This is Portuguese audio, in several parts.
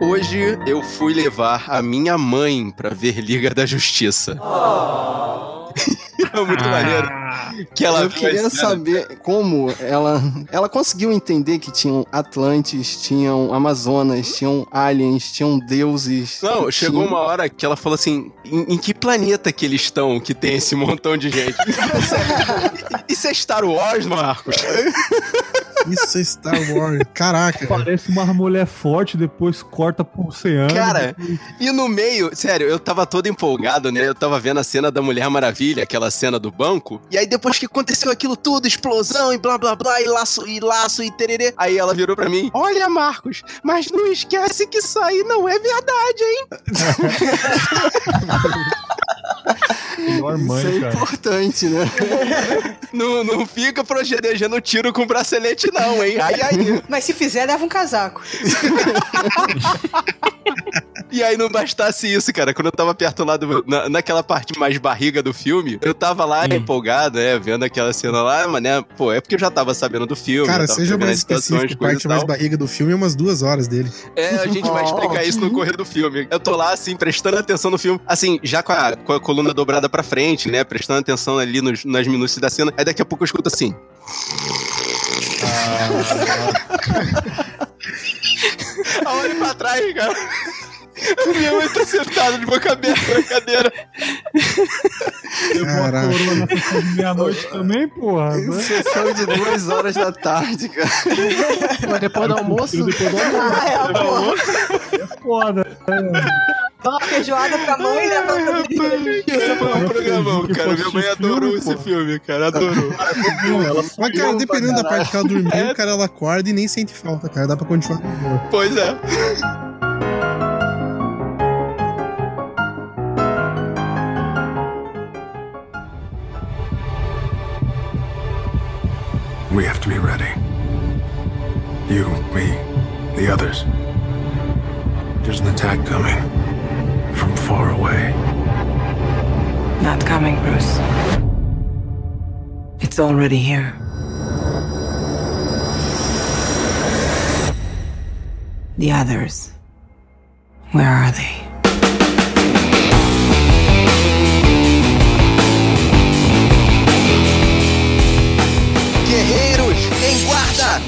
Hoje eu fui levar a minha mãe pra ver Liga da Justiça. é muito maneiro. Que ela eu queria cena. saber como ela, ela conseguiu entender que tinham Atlantes, tinham Amazonas, tinham aliens, tinham deuses. Não, chegou tinha- uma hora que ela falou assim: em, em que planeta que eles estão que tem esse montão de gente? Isso é Star Wars, Marcos? Isso é Star Wars. Caraca. Parece uma mulher forte, depois corta pro oceano. Cara, e no meio, sério, eu tava todo empolgado, né? Eu tava vendo a cena da Mulher Maravilha, aquela cena do banco. E aí depois que aconteceu aquilo tudo, explosão e blá blá blá, e laço e laço e tererê. Aí ela virou pra mim: Olha, Marcos, mas não esquece que isso aí não é verdade, hein? melhor mãe, Isso é cara. importante, né? Não, não fica protegendo tiro com bracelete, não, hein? Ai, ai. Mas se fizer, leva um casaco. E aí não bastasse isso, cara. Quando eu tava perto lá do. na- naquela parte mais barriga do filme, eu tava lá empolgado, né? Vendo aquela cena lá, mas né? Pô, é porque eu já tava sabendo do filme. Cara, seja mais específico, parte mais barriga do filme é umas duas horas dele. É, a gente vai explicar isso no correr do filme. Eu tô lá, assim, prestando atenção no filme. Assim, já com a, com a coluna dobrada pra frente, né? Prestando atenção ali nos- nas minúcias da cena. Aí daqui a pouco eu escuto assim. Ah, olha pra trás, cara. Minha mãe tá sentada de boca aberta na cadeira. Eu vou a Caraca. coroa na sessão de meia-noite também, porra. Né? Sessão de duas horas da tarde, cara. Mas depois do almoço. Depois do almoço, Ah, é, pô. é foda. Dá uma feijoada pra mãe e leva pra Esse foi um programão, cara. Minha mãe filme, adorou pô. esse filme, cara. Adorou. Ela Mas, cara, dependendo da parte que ela dormiu, É. o cara ela acorda e nem sente falta, cara. Dá pra continuar. Pois é. We have to be ready. You, me, the others. There's an attack coming from far away. Not coming, Bruce. It's already here. The others. Where are they?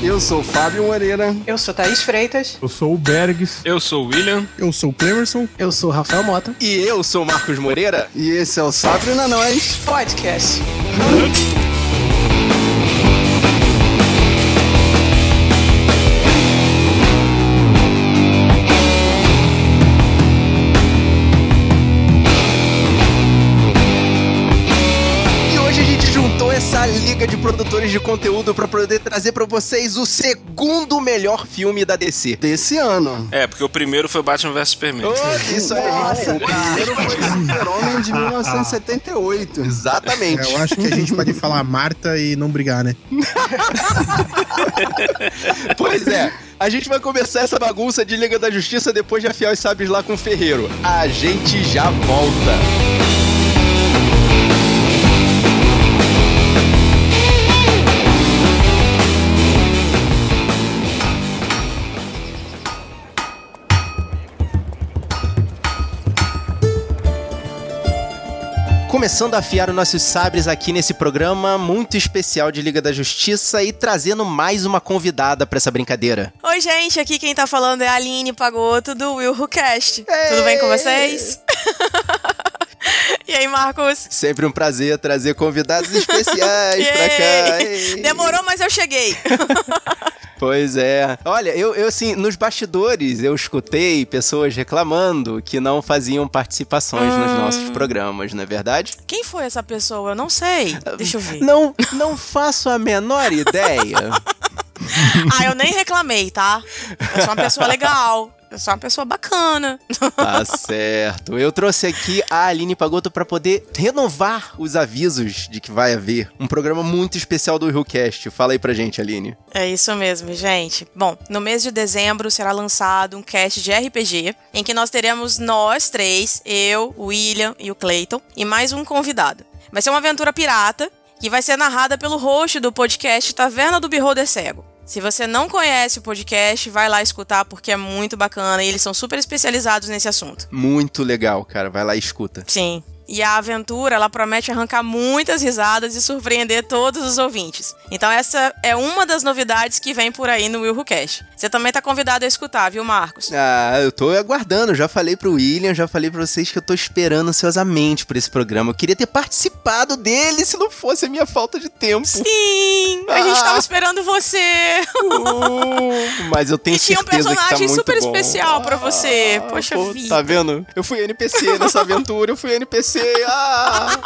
Eu sou o Fábio Moreira. Eu sou Thaís Freitas. Eu sou o Bergs. Eu sou o William. Eu sou o Clemerson. Eu sou o Rafael Mota. E eu sou o Marcos Moreira. E esse é o Sabre na Nós. Podcast. Essa liga de produtores de conteúdo pra poder trazer pra vocês o segundo melhor filme da DC. Desse ano. É, porque o primeiro foi Batman vs Superman. Oh, isso aí. Nossa, o primeiro foi Super-Homem de 1978. Exatamente. É, eu acho que a gente pode falar Marta e não brigar, né? Pois é. A gente vai começar essa bagunça de Liga da Justiça depois de afiar os sabres lá com o Ferreiro. A gente já volta. Começando a afiar os nossos sabres aqui nesse programa muito especial de Liga da Justiça e trazendo mais uma convidada pra essa brincadeira. Oi, gente, aqui quem tá falando é a Aline Pagoto do Will Who Cast. Tudo bem com vocês? e aí, Marcos? Sempre um prazer trazer convidados especiais pra cá. Ei. Demorou, mas eu cheguei. Pois é. Olha, eu, eu assim, nos bastidores eu escutei pessoas reclamando que não faziam participações nos nossos programas, não é verdade? Quem foi essa pessoa? Eu não sei. Deixa eu ver. Não, não faço a menor ideia. Ah, eu nem reclamei, tá? Eu sou uma pessoa legal. Eu sou uma pessoa bacana. Tá certo. Eu trouxe aqui a Aline Pagoto pra poder renovar os avisos de que vai haver um programa muito especial do RuCast. Fala aí pra gente, Aline. É isso mesmo, gente. Bom, no mês de dezembro será lançado um cast de RPG em que nós teremos nós três, eu, o William e o Clayton, e mais um convidado. Vai ser uma aventura pirata que vai ser narrada pelo host do podcast Taverna do Beholder Cego. Se você não conhece o podcast, vai lá escutar porque é muito bacana e eles são super especializados nesse assunto. Muito legal, cara. Vai lá e escuta. Sim. E a aventura, ela promete arrancar muitas risadas e surpreender todos os ouvintes. Então essa é uma das novidades que vem por aí no Will Cash. Você também tá convidado a escutar, viu, Marcos? Ah, eu tô aguardando. Já falei pro William, já falei pra vocês que eu tô esperando ansiosamente por esse programa. Eu queria ter participado dele se não fosse a minha falta de tempo. Sim! A gente Ah. tava esperando você! Uh, mas eu tenho E tinha um certeza que tá personagem muito super bom. especial pra você. Poxa Pô, vida. Tá vendo? Eu fui NPC nessa aventura, eu fui NPC. Ah!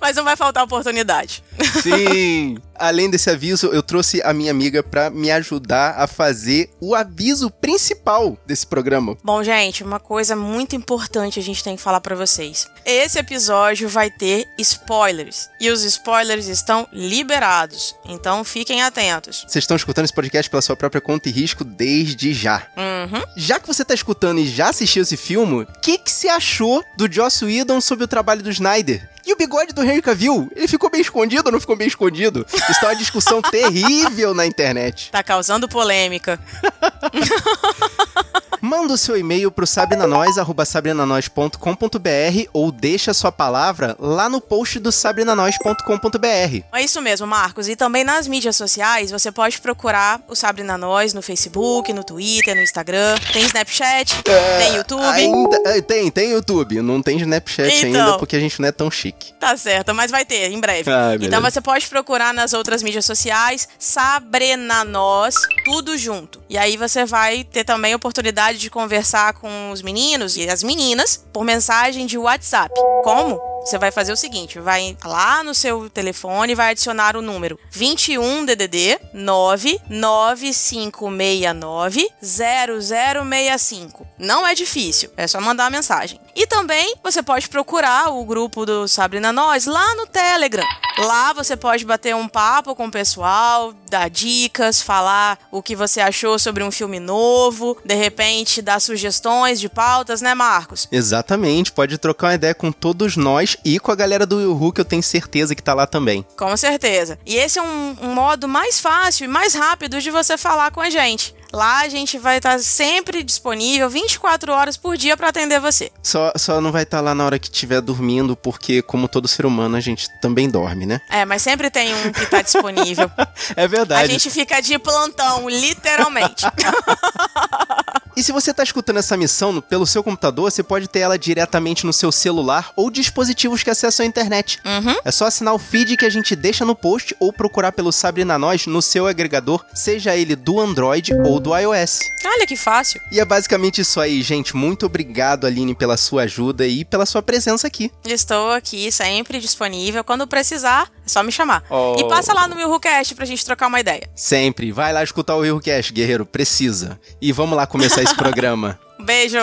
Mas não vai faltar oportunidade. Sim! Além desse aviso, eu trouxe a minha amiga pra me ajudar a fazer o aviso principal desse programa. Bom, gente, uma coisa muito importante a gente tem que falar pra vocês. Esse episódio vai ter spoilers. E os spoilers estão liberados. Então fiquem atentos. Vocês estão escutando esse podcast pela sua própria conta e risco desde já. Uhum. Já que você tá escutando e já assistiu esse filme, o que, que você achou do Joss Whedon sobre o trabalho do Snyder? E o bigode do Henry Cavill? Ele ficou bem escondido ou não ficou bem escondido? Isso tá uma discussão terrível na internet. Tá causando polêmica. Manda o seu e-mail pro sabrinanois.sabrinanois.com.br ou deixa sua palavra lá no post do sabrinanois.com.br. É isso mesmo, Marcos. E também nas mídias sociais, você pode procurar o Sabrina Nós no Facebook, no Twitter, no Instagram. Tem Snapchat, tem YouTube. Ainda, é, tem, tem YouTube. Não tem Snapchat Então. ainda porque a gente não é tão chique. Tá certo, mas vai ter em breve. Ah, então você pode procurar nas outras mídias sociais Sabrina Nós, tudo junto. E aí você vai ter também a oportunidade de conversar com os meninos e as meninas por mensagem de WhatsApp. Como? Você vai fazer o seguinte, vai lá no seu telefone e vai adicionar o número 21 DDD 99569 0065. Não é difícil, é só mandar a mensagem. E também você pode procurar o grupo do Sabrina Nós lá no Telegram. Lá você pode bater um papo com o pessoal, dar dicas, falar o que você achou sobre um filme novo, de repente dar sugestões de pautas, né, Marcos? Exatamente, pode trocar uma ideia com todos nós e com a galera do Yuhu, que eu tenho certeza que tá lá também. Com certeza. E esse é um, um modo mais fácil e mais rápido de você falar com a gente. Lá a gente vai estar sempre disponível 24 horas por dia para atender você. Só, só não vai estar lá na hora que estiver dormindo, porque, como todo ser humano, a gente também dorme, né? É, mas sempre tem um que tá disponível. É A verdade. gente fica de plantão, literalmente. E se você tá escutando essa missão no- pelo seu computador, você pode ter ela diretamente no seu celular ou dispositivos que acessam a internet. Uhum. É só assinar o feed que a gente deixa no post ou procurar pelo Sabrina Nós no seu agregador, seja ele do Android ou do iOS. Olha que fácil. E é basicamente isso aí, gente. Muito obrigado, Aline, pela sua ajuda e pela sua presença aqui. Estou aqui sempre disponível. Quando precisar, é só me chamar. Oh. E passa lá no meu WhoCast pra gente trocar uma ideia. Sempre. Vai lá escutar o Cash, guerreiro. Precisa. E vamos lá começar esse programa. Beijo!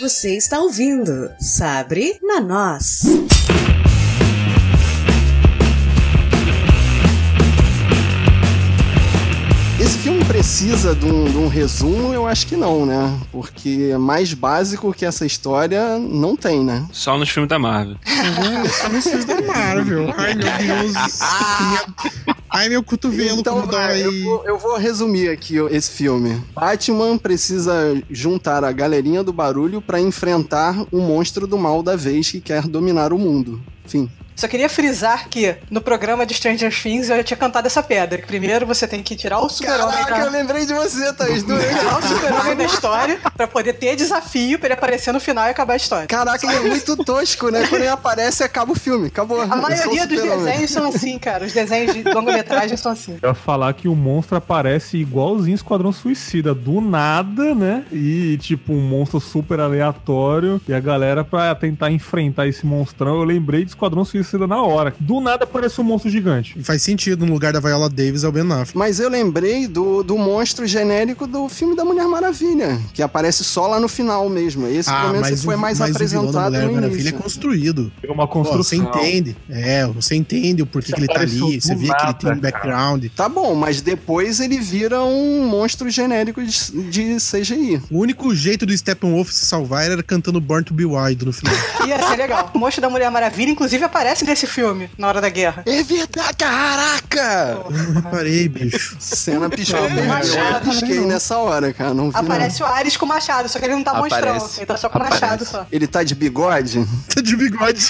Você está ouvindo Sabre na Nós. Filme precisa de um, de um resumo? Eu acho que não, né? Porque mais básico que essa história não tem, né? Só nos filmes da Marvel. Só nos filmes da Marvel. Ai, meu Deus. Ai, meu cotovelo Então como vai, eu vou, eu vou resumir aqui esse filme. Batman precisa juntar a galerinha do barulho pra enfrentar o monstro do mal da vez que quer dominar o mundo. Enfim. Só queria frisar que no programa de Stranger Things eu já tinha cantado essa pedra. Que primeiro você tem que tirar o super-homem Caraca, eu da... lembrei de você, Thaís. Tirar o super-homem da história pra poder ter desafio pra ele aparecer no final e acabar a história. Caraca, ele é muito tosco, né? Quando ele aparece, acaba o filme. Acabou. A maioria dos desenhos são assim, cara. Os desenhos de longa-metragem são assim. Eu ia falar que o monstro aparece igualzinho Esquadrão Suicida, do nada, né? E tipo, um monstro super aleatório. E a galera, pra tentar enfrentar esse monstrão, eu lembrei de Esquadrão Suicida na hora. Do nada apareceu um monstro gigante. Faz sentido, no lugar da Viola Davis é o Ben Affleck. Mas eu lembrei do, do monstro genérico do filme da Mulher Maravilha, que aparece só lá no final mesmo. Esse, pelo menos, foi o- mais mas o vilão da apresentado Mulher no Maravilha início. é construído. É uma Pô, você construção. entende. É, você entende o porquê que ele tá ali. Você vê que ele tem um cara. background. Tá bom, mas depois ele vira um monstro genérico de, de CGI. O único jeito do Steppenwolf se salvar era cantando Born to Be Wild no final. Ia ser legal. O monstro da Mulher Maravilha, inclusive, aparece aparece nesse filme, na hora da guerra. É verdade, caraca! Eu não reparei, bicho. Cena. Não, Eu pisquei não. nessa hora, cara. Não vi, Aparece o Ares com o machado, só que ele não tá Aparece. mostrando. Ele tá só com o machado só. não. Ele tá de bigode? Tá de bigode.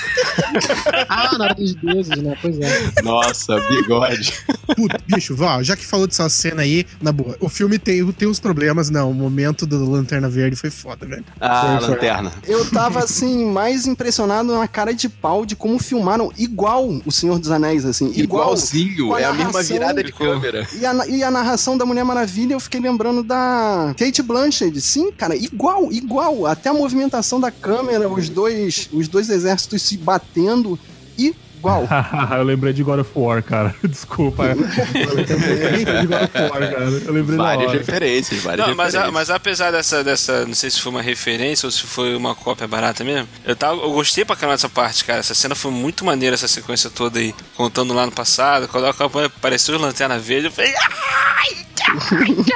Ah, na hora dos deuses, né? Pois é. Nossa, bigode. Puta, bicho, vó, já que falou dessa cena aí, na boa, o filme tem, tem uns problemas, não. O momento do Lanterna Verde foi foda, velho. Ah, Foi, foi. lanterna. Eu tava, assim, mais impressionado na cara de pau de como filmaram igual o Senhor dos Anéis, assim. Igual. Igualzinho, Com é a mesma virada de câmera. E a, e a narração da Mulher Maravilha, eu fiquei lembrando da Kate Blanchett. Sim, cara, igual, igual. Até a movimentação da câmera, os dois, os dois exércitos se batendo, igual. eu lembrei de God of War, cara. Desculpa. Eu lembrei de God of War, cara. Eu lembrei Várias referências, várias Não, mas, a- referências. mas apesar dessa, dessa. Não sei se foi uma referência ou se foi uma cópia barata mesmo. Eu, tava, eu gostei pra caramba dessa parte, cara. Essa cena foi muito maneira, essa sequência toda aí. Contando lá no passado. Quando apareceu o Lanterna Verde, eu falei. Ai!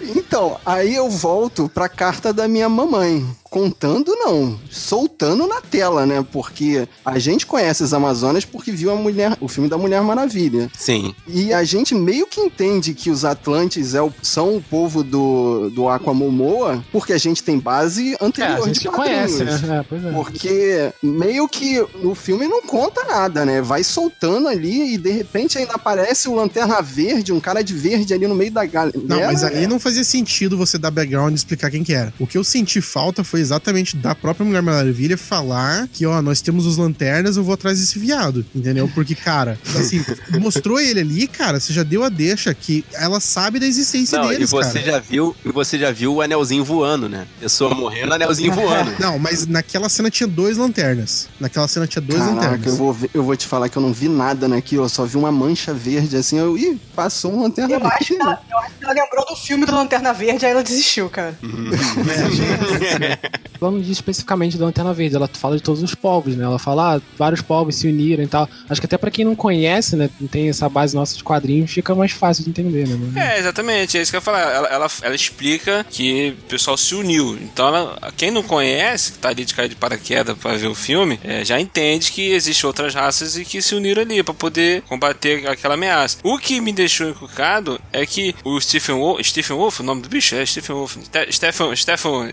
Então, aí eu volto pra carta da minha mamãe. Contando, não. Soltando na tela, né? Porque a gente conhece as Amazonas porque viu a mulher, o filme da Mulher Maravilha. Sim. E a gente meio que entende que os Atlantes é o- são o povo do, do Aquamomoa porque a gente tem base É, anterior a gente de conhece, né? É, pois é. Porque meio que no filme não conta nada, né? Vai soltando ali e de repente ainda aparece o Lanterna Verde, um cara de verde ali no meio da galera. Não, mas ali não fazia sentido você dar background e explicar quem que era. O que eu senti falta foi exatamente da própria Mulher Maravilha falar que, ó, nós temos os lanternas, eu vou atrás desse viado, entendeu? Porque, cara, assim, mostrou ele ali, cara, você já deu a deixa que ela sabe da existência Não, deles, e você cara. já viu, e você já viu o anelzinho voando, né? Pessoa morrendo, anelzinho voando. Não, mas naquela cena tinha dois lanternas. Naquela cena tinha dois Caraca, lanternas. eu vou, ver- eu vou te falar que eu não vi nada naquilo, eu só vi uma mancha verde assim, eu, ih, passou um lanterna Eu acho, ela, eu acho que ela lembrou do filme do Lanterna Verde, aí ela desistiu, cara. Falando especificamente da Lanterna Verde, ela fala de todos os povos, né? Ela fala, ah, vários povos se uniram e tal. Acho que até pra quem não conhece, né, tem essa base nossa de quadrinhos, fica mais fácil de entender, né? É, exatamente, é isso que eu ia falar. Ela, ela, ela explica que o pessoal se uniu. Então, ela- quem não conhece, que tá ali de cair de paraquedas pra ver o filme, é, já entende que existem outras raças e que se uniram ali pra poder combater aquela ameaça. O que me deixou encucado é que o Stephen Wolf, Stephen Wolf, o nome do bicho é Stephen Wolf. Ste- Stephen, Stephen,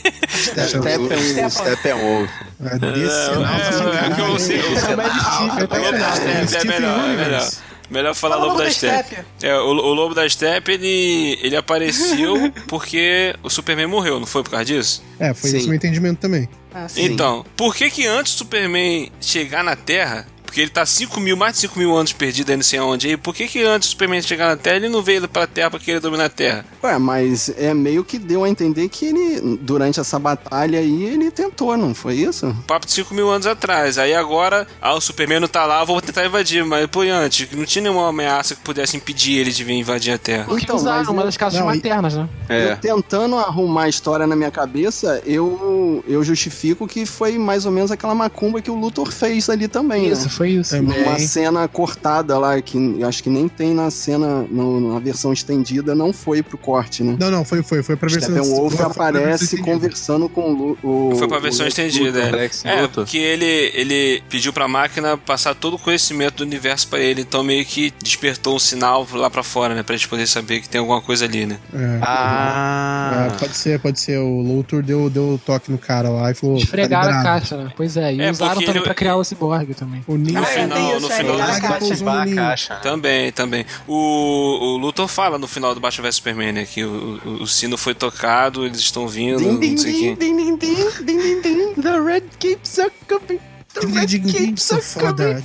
É desse É, não, é, que eu sei, tá Lobo da certo. Steppe, é melhor, é melhor. Melhor falar Fala Lobo da da Steppe. É, o, o Lobo da Steppe, ele, ele apareceu porque o Superman morreu, não foi por causa disso? É, foi Sim. esse o meu entendimento também. Ah, sim. Então, por que que antes do Superman chegar na Terra, porque ele tá 5 mil, mais de 5 mil anos perdido aí não sei aonde aí, por que que antes do Superman chegar na Terra, ele não veio pra Terra pra querer dominar a Terra? Ué, mas é meio que deu a entender que ele, durante essa batalha aí, ele tentou, não foi isso? Papo de 5 mil anos atrás. Aí agora, ah, o Superman não tá lá, eu vou tentar invadir. Mas por antes, não tinha nenhuma ameaça que pudesse impedir ele de vir invadir a Terra. Porque Então, usaram mas uma das casas não, maternas, né? É. Eu tentando arrumar a história na minha cabeça, eu, eu justifico que foi mais ou menos aquela macumba que o Luthor fez ali também, Isso, né? Foi isso. Também. Uma cena cortada lá, que acho que nem tem na cena, no- na versão estendida, não foi pro corte, né? Não, não, foi, foi, foi pra versão Steppenwolf foi pra versão aparece estendida. conversando com o, o Foi pra versão o- estendida, é. Lex É, Luthor. porque ele, ele pediu pra máquina passar todo o conhecimento do universo pra ele, então meio que despertou um sinal lá pra fora, né? Pra gente poder saber que tem alguma coisa ali, né? É. Ah. É, pode ser, pode ser. O Luthor deu, deu toque no cara lá e falou. Esfregaram tá a caixa, né? Pois é, e É, usaram também ele- pra criar o Cyborg também. O No Ah, é, final, no final. na caixa. caixa. Também, também. O, o Luthor fala no final do Batman vs Superman, né? Que o, o, o sino foi tocado, eles estão vindo, Din, din, não sei din, quem. din, din, din, din, din, din, The red keeps a coming. Keeps sou a foda.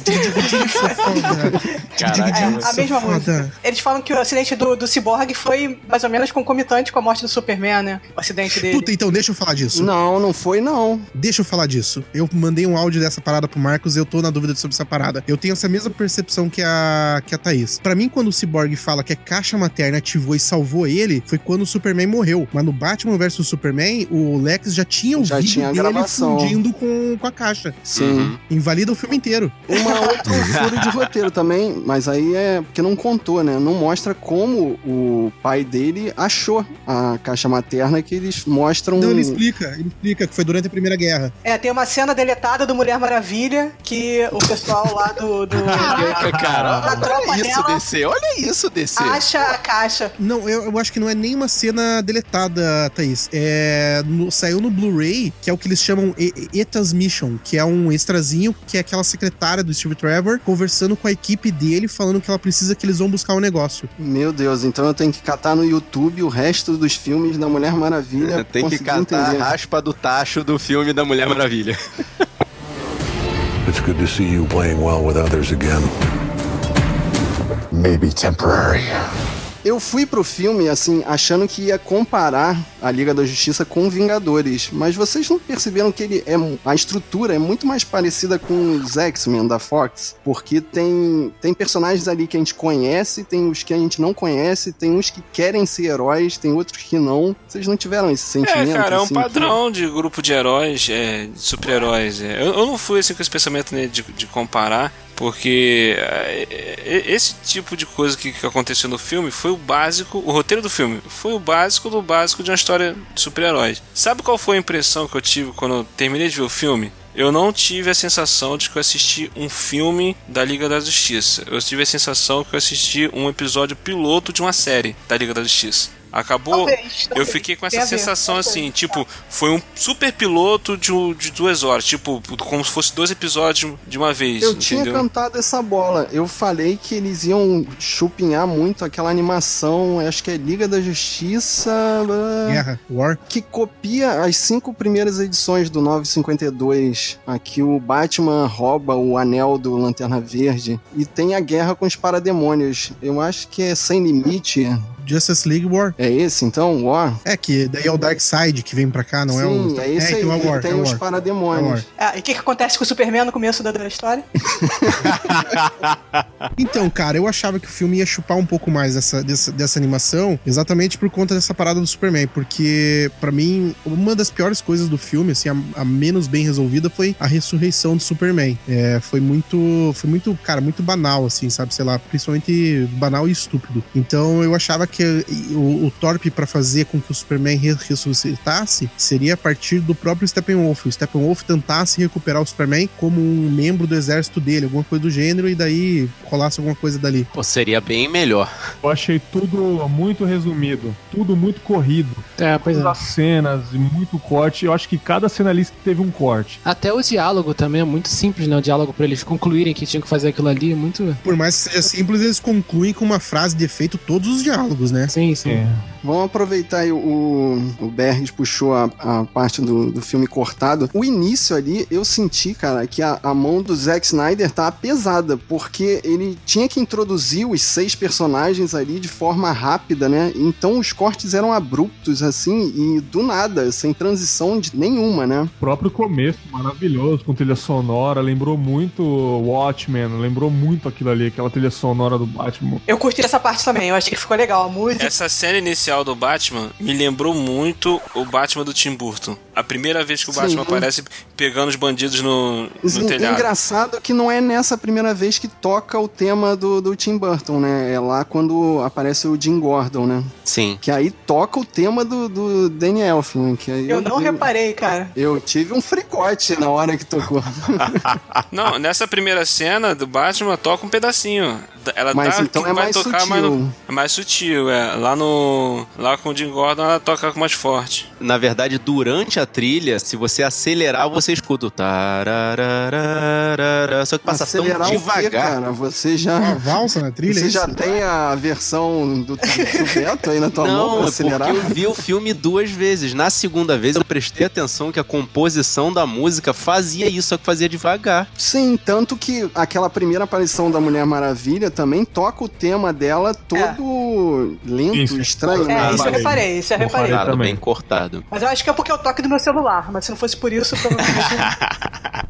sou foda. Caraca, É, a mesma música. Eles falam que o acidente do, do Cyborg foi mais ou menos concomitante com a morte do Superman, né? O acidente dele. Puta, então deixa eu falar disso. Não, não foi não. Deixa eu falar disso. Eu mandei um áudio dessa parada pro Marcos e eu tô na dúvida sobre essa parada. Eu tenho essa mesma percepção que a, que a Thaís. Pra mim, quando o Cyborg fala que a caixa materna ativou e salvou ele, foi quando o Superman morreu. Mas no Batman vs Superman, o Lex já tinha o Já vídeo tinha a dele gravação. fundindo com, com a caixa. Sim. Sim. Invalida o filme inteiro. Uma outra furo de roteiro também, mas aí é porque não contou, né? Não mostra como o pai dele achou a caixa materna que eles mostram. Não, ele explica. Ele explica que foi durante a Primeira Guerra. É, tem uma cena deletada do Mulher Maravilha que o pessoal lá do. do Caraca, cara, da tropa olha isso, DC, olha isso, DC. acha a caixa. Não, eu, eu acho que não é nem uma cena deletada, Thaís. É, no- saiu no Blu-ray, que é o que eles chamam E- E- E-Transmission, que é um extrazinho, que é aquela secretária do Steve Trevor conversando com a equipe dele, falando que ela precisa que eles vão buscar o negócio. Meu Deus, então eu tenho que catar no YouTube o resto dos filmes da Mulher Maravilha. Tem que catar entender. a raspa do tacho do filme da Mulher Maravilha. It's good to see you playing well with others again. Maybe temporary. Eu fui pro filme, assim, achando que ia comparar a Liga da Justiça com Vingadores, mas vocês não perceberam que ele é a estrutura é muito mais parecida com os X-Men da Fox, porque tem tem personagens ali que a gente conhece, tem os que a gente não conhece, tem uns que querem ser heróis, tem outros que não. Vocês não tiveram esse sentimento? É, cara, é um assim, padrão de grupo de heróis, é, de super-heróis. é. Eu, eu não fui assim com esse pensamento né, de, de comparar, porque é, é, esse tipo de coisa que, que aconteceu no filme foi o básico, o roteiro do filme foi o básico do básico de uma história de super-heróis. Sabe qual foi a impressão que eu tive quando eu terminei de ver o filme? Eu não tive a sensação de que eu assisti um filme da Liga da Justiça. Eu tive a sensação que eu assisti um episódio piloto de uma série da Liga da Justiça. Acabou. Talvez, eu talvez. fiquei com Tem essa ver, sensação talvez. assim, tipo, foi um super piloto de, de duas horas, tipo, como se fosse dois episódios de uma vez, Eu tinha entendeu? cantado essa bola. Eu falei que eles iam chupinhar muito aquela animação, acho que é Liga da Justiça. Guerra, War. que copia as cinco primeiras edições do 952. Aqui o Batman rouba o anel do Lanterna Verde e tem a guerra com os parademônios. Eu acho que é sem limite. Justice League War. É esse então, War? É, que daí é o Darkseid que vem pra cá, não é o. Sim, é esse aí. então é War, tem é os War. parademônios. Ah, e o que, que acontece com o Superman no começo da, da história? Então, cara, eu achava que o filme ia chupar um pouco mais dessa, dessa, dessa animação, exatamente por conta dessa parada do Superman, porque pra mim uma das piores coisas do filme, assim, a, a menos bem resolvida foi a ressurreição do Superman. É, foi muito, foi muito, cara, muito banal, assim, sabe, sei lá, principalmente banal e estúpido. Então eu achava que o, o Torp pra fazer com que o Superman re- ressuscitasse seria a partir do próprio Steppenwolf. O Steppenwolf tentasse recuperar o Superman como um membro do exército dele, alguma coisa do gênero, e daí rolasse alguma coisa dali. Pô, seria bem melhor. Eu achei tudo muito resumido, tudo muito corrido. É, pois Todas é. as cenas e muito corte. Eu acho que cada cena ali teve um corte. Até o diálogo também é muito simples, né? O diálogo pra eles concluírem que tinham que fazer aquilo ali é muito. Por mais que seja simples, eles concluem com uma frase de efeito todos os diálogos, né? Sim, sim. É. Vamos aproveitar aí o, o Bergs puxou a, a parte do, do filme cortado. O início ali, eu senti, cara, que a, a mão do Zack Snyder tá pesada, porque ele tinha que introduzir os seis personagens ali de forma rápida, né? Então os cortes eram abruptos, assim, e do nada, sem transição de nenhuma, né? O próprio começo, maravilhoso, com trilha sonora, lembrou muito Watchmen, lembrou muito aquilo ali, aquela trilha sonora do Batman. Eu curti essa parte também, eu achei que ficou legal. Música. Essa cena inicial do Batman me lembrou muito o Batman do Tim Burton. A primeira vez que o Sim. Batman aparece pegando os bandidos no, Sim, no telhado. Engraçado que não é nessa primeira vez que toca o tema do, do Tim Burton, né? É lá quando aparece o Jim Gordon, né? Sim. Que aí toca o tema do, do Danny Elfman. Que aí Eu não reparei, cara. Eu tive um fricote na hora que tocou. Não, nessa primeira cena do Batman toca um pedacinho. Ela Mas tá, então é vai mais tocar sutil. mais no- é mais sutil, é. Lá no. Lá com o Jim Gordon ela toca mais forte. Na verdade, durante a trilha, se você acelerar, você escuta o só que passa Acelerar tão o quê, devagar. cara? Você já. Uma valsa na trilha, Você é já tem a versão do, Beto aí na tua mão Não, pra é porque acelerar? eu vi o filme duas vezes. Na segunda vez, eu prestei atenção que a composição da música fazia isso, só que fazia devagar. Sim, tanto que aquela primeira aparição da Mulher Maravilha também toca o tema dela todo lento, Isso. estranho. É, isso eu reparei, isso eu reparei. Cortado, bem cortado. Mas eu acho que é porque é o toque do meu celular. Mas se não fosse por isso, provavelmente.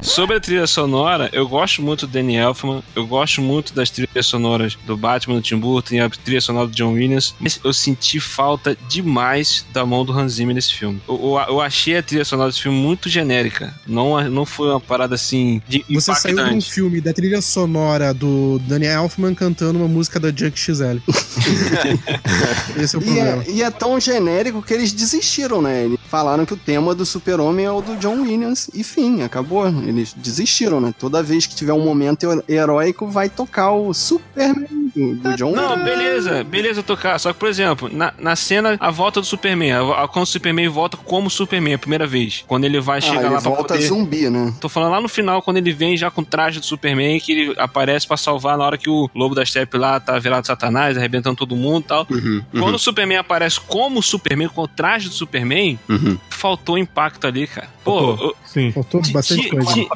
Sobre a trilha sonora, eu gosto muito do Danny Elfman, eu gosto muito das trilhas sonoras do Batman, do Tim Burton e a trilha sonora do John Williams, mas eu senti falta demais da mão do Hans Zimmer nesse filme. Eu, eu, eu achei a trilha sonora desse filme muito genérica, não, não foi uma parada assim de Você saiu de um impactante. filme da trilha sonora do Daniel Elfman cantando uma música da Junk XL. Esse é o E problema. é, e é tão genérico que eles desistiram, né? Eles falaram que o tema do super-homem é o do John Williams. E fim, acabou. Eles desistiram, né? Toda vez que tiver um momento heróico, vai tocar o Superman do, John Não, Williams. beleza, beleza tocar. Só que, por exemplo, na, na cena, a volta do Superman, a, a- quando o Superman volta como Superman a primeira vez. Quando ele vai Ah, chegar ele lá pra volta poder... zumbi, né? Tô falando lá no final, quando ele vem já com o traje do Superman, que ele aparece pra salvar na hora que o Lobo da Steppe lá tá virado Satanás, arrebentando todo mundo e tal. Uhum, Quando o Superman aparece como Superman, com o traje do Superman, uhum. faltou impacto ali, cara. Pô, Sim. Faltou bastante coisa. ti-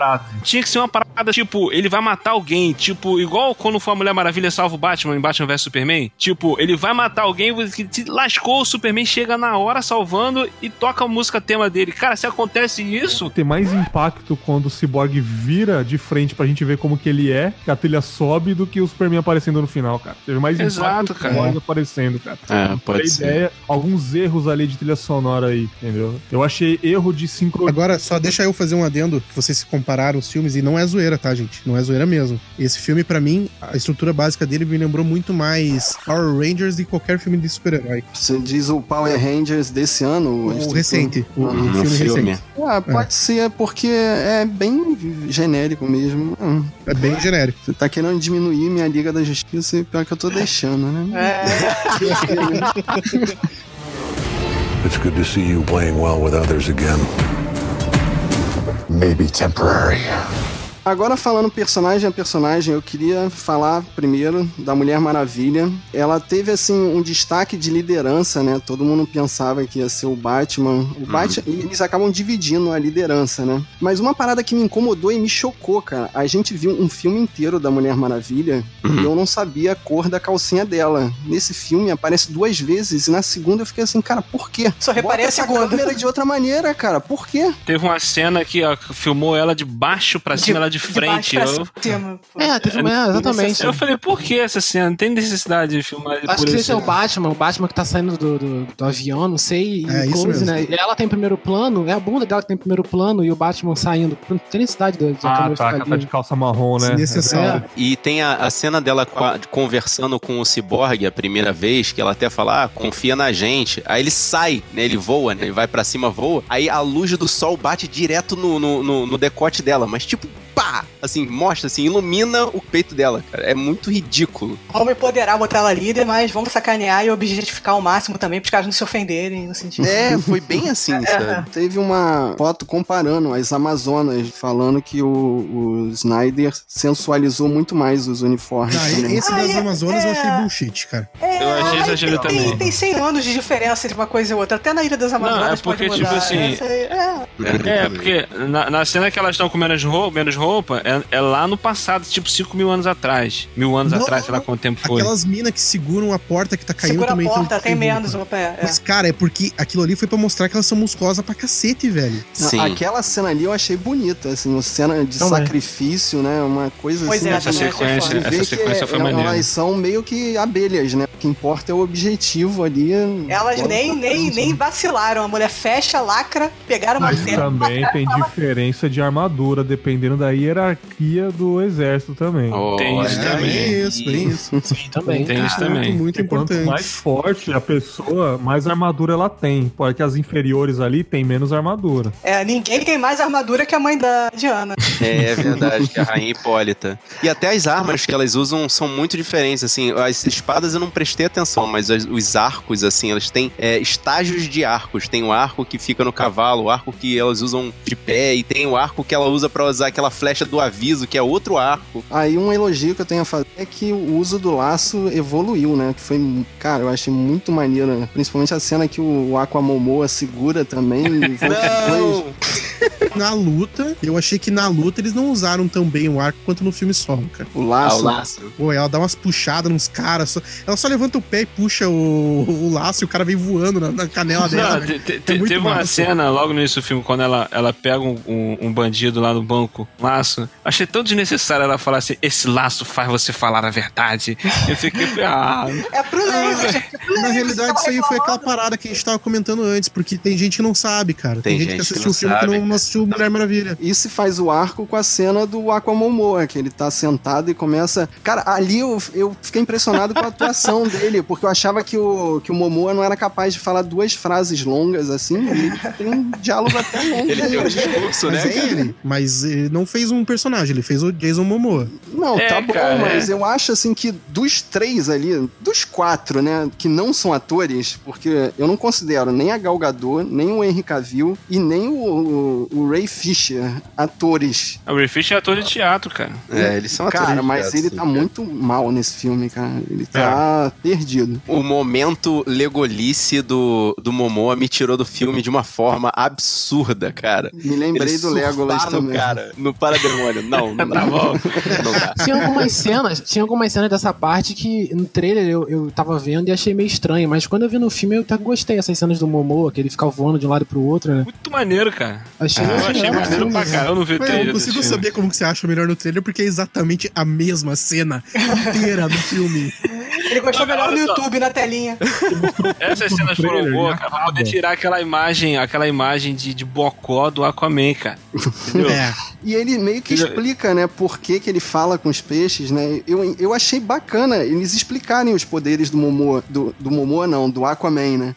tinha que ser uma parada, tipo, ele vai matar alguém, tipo, igual quando foi a Mulher Maravilha salva o Batman em Batman vs Superman. Tipo, ele vai matar alguém que te lascou, o Superman chega na hora salvando e toca a música tema dele. Cara, se acontece isso, Tem mais impacto quando o Cyborg vira de frente pra gente ver como que ele é, que a trilha sobe, do que o Superman aparecendo no final, cara. Teve mais Exato, impacto cara. o Cyborg aparecendo, cara. É, Pra pode ter ser. ideia, alguns erros ali de trilha sonora aí, entendeu? Eu achei erro de sincronia. Agora, só deixa eu fazer um adendo, que vocês se compararam os filmes, e não é zoeira, tá, gente? Não é zoeira mesmo. Esse filme, pra mim, a estrutura básica dele me lembrou muito mais Power Rangers de qualquer filme de super-herói. Você diz o Power Rangers desse ano? O estrutura- recente. O, o Uhum. filme, filme. recente. Ah, pode ser, porque é bem genérico mesmo. Hum, É bem genérico. Você tá querendo diminuir minha Liga da Justiça e pior que eu tô deixando, né? It's good to see you playing well with others again. Maybe temporary. Agora falando personagem a personagem, eu queria falar primeiro da Mulher Maravilha. Ela teve assim um destaque de liderança, né? Todo mundo pensava que ia ser o Batman. O Batman, e eles acabam dividindo a liderança, né? Mas uma parada que me incomodou e me chocou, cara. A gente viu um filme inteiro da Mulher Maravilha e eu não sabia a cor da calcinha dela. Nesse filme aparece duas vezes e na segunda eu fiquei assim, cara, por quê? Só reparei Bota a segunda. câmera de outra maneira, cara. Por quê? teve uma cena que ó, filmou ela de baixo pra cima, ela de frente. baixo eu, cima. É, teve, é, exatamente. eu falei, por que essa cena? Não tem necessidade de filmar Acho por que esse é o Batman, o Batman que tá saindo do, do, do avião, não sei, e É, isso close, mesmo. né? E ela tem primeiro plano, é a bunda dela que tem primeiro plano e o Batman saindo. Não tem necessidade de, de Ah, câmera tá, ela tá ali. de calça marrom, né? Desnecessário. E tem a, a cena dela com a- conversando com o Cyborg a primeira vez, que ela até fala, ah, confia na gente. Aí ele sai, né? Ele voa, né? Ele vai pra cima, voa. Aí a luz do sol bate direto no, no, no- no decote dela, mas tipo, pá! Assim, mostra, assim, ilumina o peito dela, cara. É muito ridículo. Vamos empoderar, botar ela líder, mas vamos sacanear e objetificar ao máximo também, pros caras não se ofenderem no sentido. É, foi bem assim, sabe? Teve uma foto comparando as Amazonas, falando que o, o Snyder sensualizou muito mais os uniformes. Tá, também. esse das Ah, é- Amazonas eu é. achei bullshit, cara. É, Eu achei exagero tem, também. Tem, tem 100 anos de diferença entre uma coisa e outra. Até na Ilha das Amazonas é porque, pode tipo assim, é. É, porque na, na cena que elas estão com menos roupa, menos roupa é, é lá no passado, tipo 5 mil anos atrás. Mil anos Não, atrás, sei lá quanto tempo foi. Aquelas minas que seguram a porta que tá caindo Segura a também. porta, tão- tem tão menos roupa. uma pé. É. Mas, cara, é porque aquilo ali foi pra mostrar que elas são musculosas pra cacete, velho. Sim. Aquela cena ali eu achei bonita, assim, uma cena de Também. sacrifício, né? Uma coisa Pois assim. é, de- Essa também sequência, essa sequência que foi é- maneira. Elas são meio que abelhas, né? O que importa é o objetivo ali. Elas nem, nem, nem né? vacilaram. A mulher fecha, lacra, pegaram uma Mas cena. também tem diferença de armadura, dependendo da hierarquia do exército também. Tem isso É, também. bem isso, bem isso. Sim, também. Tem isso Muito, também. muito quanto importante. mais forte a pessoa, mais armadura ela tem. Porque as inferiores ali tem menos armadura. É, ninguém tem mais armadura que a mãe da Diana. É, é verdade, que é a rainha Hipólita. E até as armas que elas usam são muito diferentes, assim, as espadas eu não prestei atenção, mas as- os arcos, assim, elas têm é, estágios de arcos. Tem o arco que fica no cavalo, o arco que elas usam de pé, e tem o arco que ela usa pra usar aquela flecha do aviso, que é outro arco. Aí um elogio que eu tenho a fazer é que o uso do laço evoluiu, né? Que foi, cara, eu achei muito maneiro, né? Principalmente a cena que o Aquamomoa segura também. depois. Na luta, eu achei que na luta eles não usaram tão bem o arco quanto no filme solo, cara. O laço. Ah, o laço. Pô, ela dá umas puxadas nos caras. só- ela só levanta o pé e puxa o, o laço e o cara vem voando na, na canela dela. Não, velho. te- te- É teve uma massa. cena logo no início do filme, quando ela, ela pega um, um- um bandido lá no banco, laço. Achei tão desnecessário ela falar assim: esse laço faz você falar a verdade. Eu fiquei, ah, É pro Leme. Na realidade, isso aí foi aquela parada que a gente tava comentando antes, porque tem gente que não sabe, cara. Tem, Tem gente, que gente que assistiu o filme sabe. que não, não assistiu Mulher Maravilha. Isso faz o arco com a cena do Aquamomoa, que ele tá sentado e começa. Cara, ali eu, eu fiquei impressionado com a atuação dele, porque eu achava que o, que o Momoa não era capaz de falar duas frases longas assim. e Ele tem um diálogo até longo. Ele tem um discurso, Mas né? é cara? ele. Mas ele não fez um personagem, ele fez o Jason Momoa. Não, É, tá bom, cara, mas é. eu acho assim que dos três ali, dos quatro, né, que não são atores, porque eu não considero nem a Gal Gadot, nem o Henry Cavill e nem o, o, o Ray Fisher atores. o Ray Fisher é ator de teatro, cara. É, eles são atores Cara, mas teatro, ele sim, tá cara. muito mal nesse filme, cara. Ele tá perdido. O momento legolice do, do Momoa me tirou do filme de uma forma absurda, cara. Me lembrei Ele do Legolas também. cara, no parademônio. Não, não dá. Tá. Não dá. Tinha algumas cenas, tinha algumas cenas dessa parte que no trailer eu, eu tava vendo e achei meio estranho, mas quando eu vi no filme eu até gostei essas cenas do Momoa, que ele ficava voando de um lado pro outro, né? Muito maneiro, cara. Achei, Eu achei maneiro filme, pra caramba, eu não vi eu trailer. não desse consigo saber como que você acha melhor no trailer, porque é exatamente a mesma cena inteira do filme. Ele gostou melhor no só. YouTube, na telinha. Essas cenas foram boas, já cara, pra poder tirar aquela imagem, aquela imagem de, de bocó do Aquaman, cara. Entendeu? É. E ele meio que explica, né, por que, que ele fala com os peixes, né? Eu, eu achei bacana eles explicarem os poderes do Momoa, do, do Momoa não, do Aquaman, né?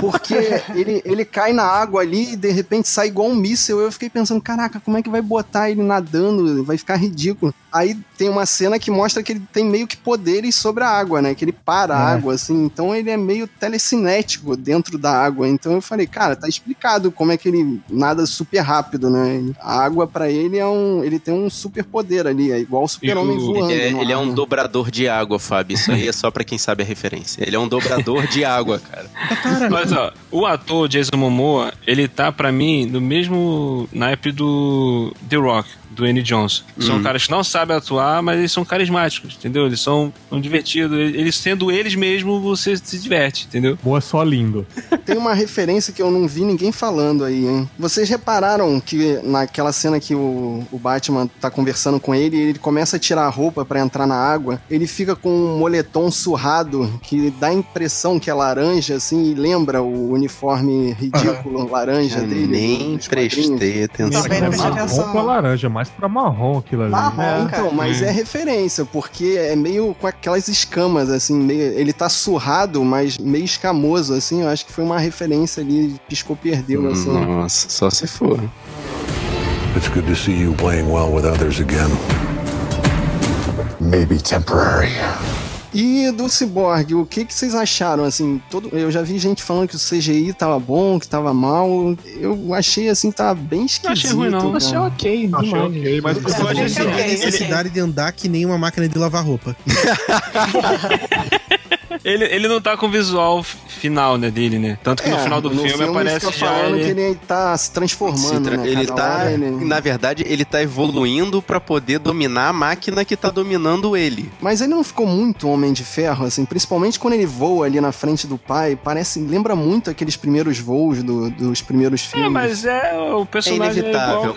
Porque ele, ele cai na água ali e de repente sai igual um míssel. Eu fiquei pensando, caraca, como é que vai botar ele nadando? Vai ficar ridículo. Aí tem uma cena que mostra que ele tem meio que poderes sobre a água, né? Que ele para a É. água, assim. Então ele é meio telecinético dentro da água. Então eu falei, cara, tá explicado como é que ele nada super rápido, né? A água pra ele é um. Ele tem um super poder ali, é igual o super-homem o- voando. Ele é, no ele é um né? dobrador de água, Fábio. Isso aí é só pra quem sabe a referência. Ele é um dobrador de água, cara. Mas ó, o ator Jason Momoa, ele tá pra mim no mesmo naipe do The Rock, do Andy Johnson. São Hum. caras que não sabem atuar, mas eles são carismáticos, entendeu? Eles são, são divertidos. Eles sendo eles mesmo, você se diverte, entendeu? Moa é só lindo. Tem uma referência que eu não vi ninguém falando aí, hein? Vocês repararam que naquela cena que o, o Batman tá conversando com ele, ele começa a tirar a roupa pra entrar na água, ele fica com um moletom surrado que dá a impressão que é laranja, assim, e lembra o uniforme ridículo laranja Eu dele. nem prestei atenção. Também não prestei atenção. com a laranja, mais pra marrom aquilo ali. Marrom, É, então, mas Hum. é referência, porque é meio com aquelas escamas, assim, meio, ele tá surrado, mas meio escamoso, assim, eu acho que foi uma referência ali, piscou-perdeu, assim. Nossa, só se for. It's good to see you playing well with others again. Maybe temporary. E do Cyborg, o que, que vocês acharam, assim, todo, eu já vi gente falando que o CGI tava bom, que tava mal, eu achei, assim, tá bem esquisito. achei ruim, não. cara. Achei ok, Achei demais. ok, mas Eu Eu achei a necessidade de andar que nem uma máquina de lavar roupa. Ele, ele não tá com o visual final, né, dele, né? Tanto que no É, final do filme, aparece fica já falando ele... que ele tá se transformando, Se tra- né? ele tá, hora ele- na verdade, ele tá evoluindo pra poder dominar a máquina que tá dominando ele. Mas ele não ficou muito Homem de Ferro, assim, principalmente quando ele voa ali na frente do pai, parece, lembra muito aqueles primeiros voos do- dos primeiros É, filmes. mas é o personagem é inevitável igual. É, o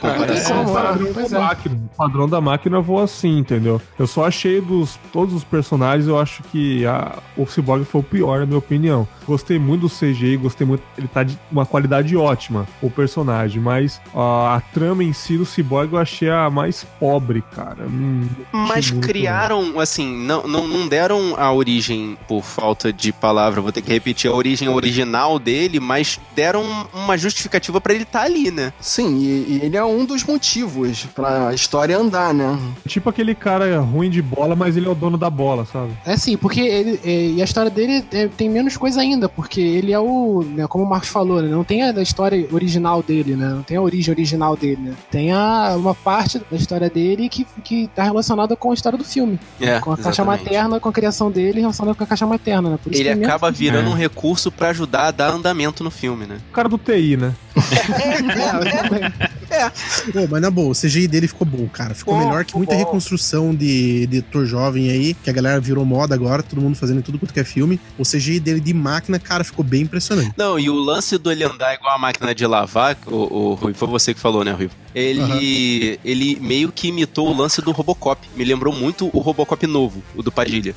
padrão pois da é. máquina. O padrão da máquina voa assim, entendeu? Eu só achei dos todos os personagens, eu acho que a, o Cyborg foi o pior, na minha opinião. Gostei muito do CGI, gostei muito. Ele tá de uma qualidade ótima, o personagem, mas a, a trama em si do Cyborg eu achei a mais pobre, cara. Hum, Mas muito- criaram, assim, não, não, não deram a origem, por falta de palavra, vou ter que repetir, a origem original dele, mas deram uma justificativa pra ele estar ali, né? Sim, e, e ele é um dos motivos pra história andar, né? Tipo aquele cara ruim de bola, mas ele é o dono da bola, sabe? É sim, porque ele, é, e a história dele é, tem menos coisa ainda, porque ele é o, né, como o Marcos falou, né, não tem a história original dele, né, não tem a origem original dele, né, tem a, uma parte da história dele que, que tá relacionada com a história do filme, É, com a caixa exatamente. materna, com a criação dele relacionada com a caixa materna, né, por isso Ele é acaba virando É. um recurso pra ajudar a dar andamento no filme, né? O cara do TI, né? É. Pô, mas na boa, o CGI dele ficou bom, cara. Ficou Bom, melhor que muita bom. reconstrução de, de ator jovem aí, que a galera virou moda agora, todo mundo fazendo tudo quanto que é filme. O CGI dele de máquina, cara, ficou bem impressionante. Não, e o lance do ele andar igual a máquina de lavar, o, o Rui, foi você que falou, né, Rui? Ele, ele meio que imitou o lance do Robocop. Me lembrou muito o Robocop novo, o do Padilha.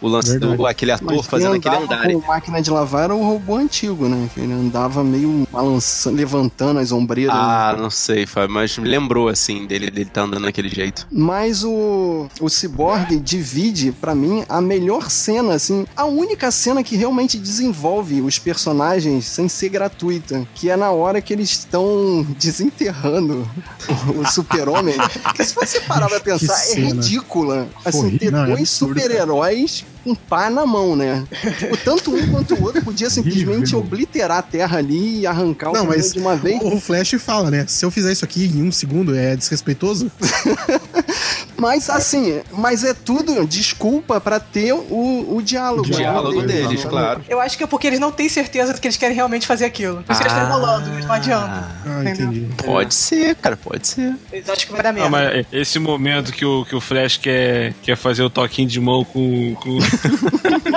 O lance verdade. do aquele ator Mas fazendo aquele andar. com máquina de lavar era o robô antigo, né? Que ele andava meio balançando, levantando as ombreiras. Ah, não sei, Fábio, mas me lembrou, assim, dele, dele tá andando daquele jeito. Mas o, o Cyborg divide, pra mim, a melhor cena, assim, a única cena que realmente desenvolve os personagens sem ser gratuita, que é na hora que eles estão desenterrando o, o super-homem. que se você parar pra pensar, é ridícula. Assim, Horrível. ter Não, é dois absurdo, super-heróis com pá na mão, né? Tipo, tanto um quanto o outro podia simplesmente obliterar a terra ali e arrancar o Não, mas de uma vez. o Flash fala, né? Se eu fizer isso aqui em um segundo, é desrespeitoso? Mas assim, mas é tudo desculpa pra ter o, o diálogo. O diálogo né, deles, claro. Eu acho que é porque eles não têm certeza de que eles querem realmente fazer aquilo. Por isso que eles estão enrolando, mas não adianta. Ah, entendi. Pode ser, cara, pode ser. Eles acham que vai dar Não, merda. mas esse momento que o, que o Flash quer, quer fazer o toquinho de mão com, com,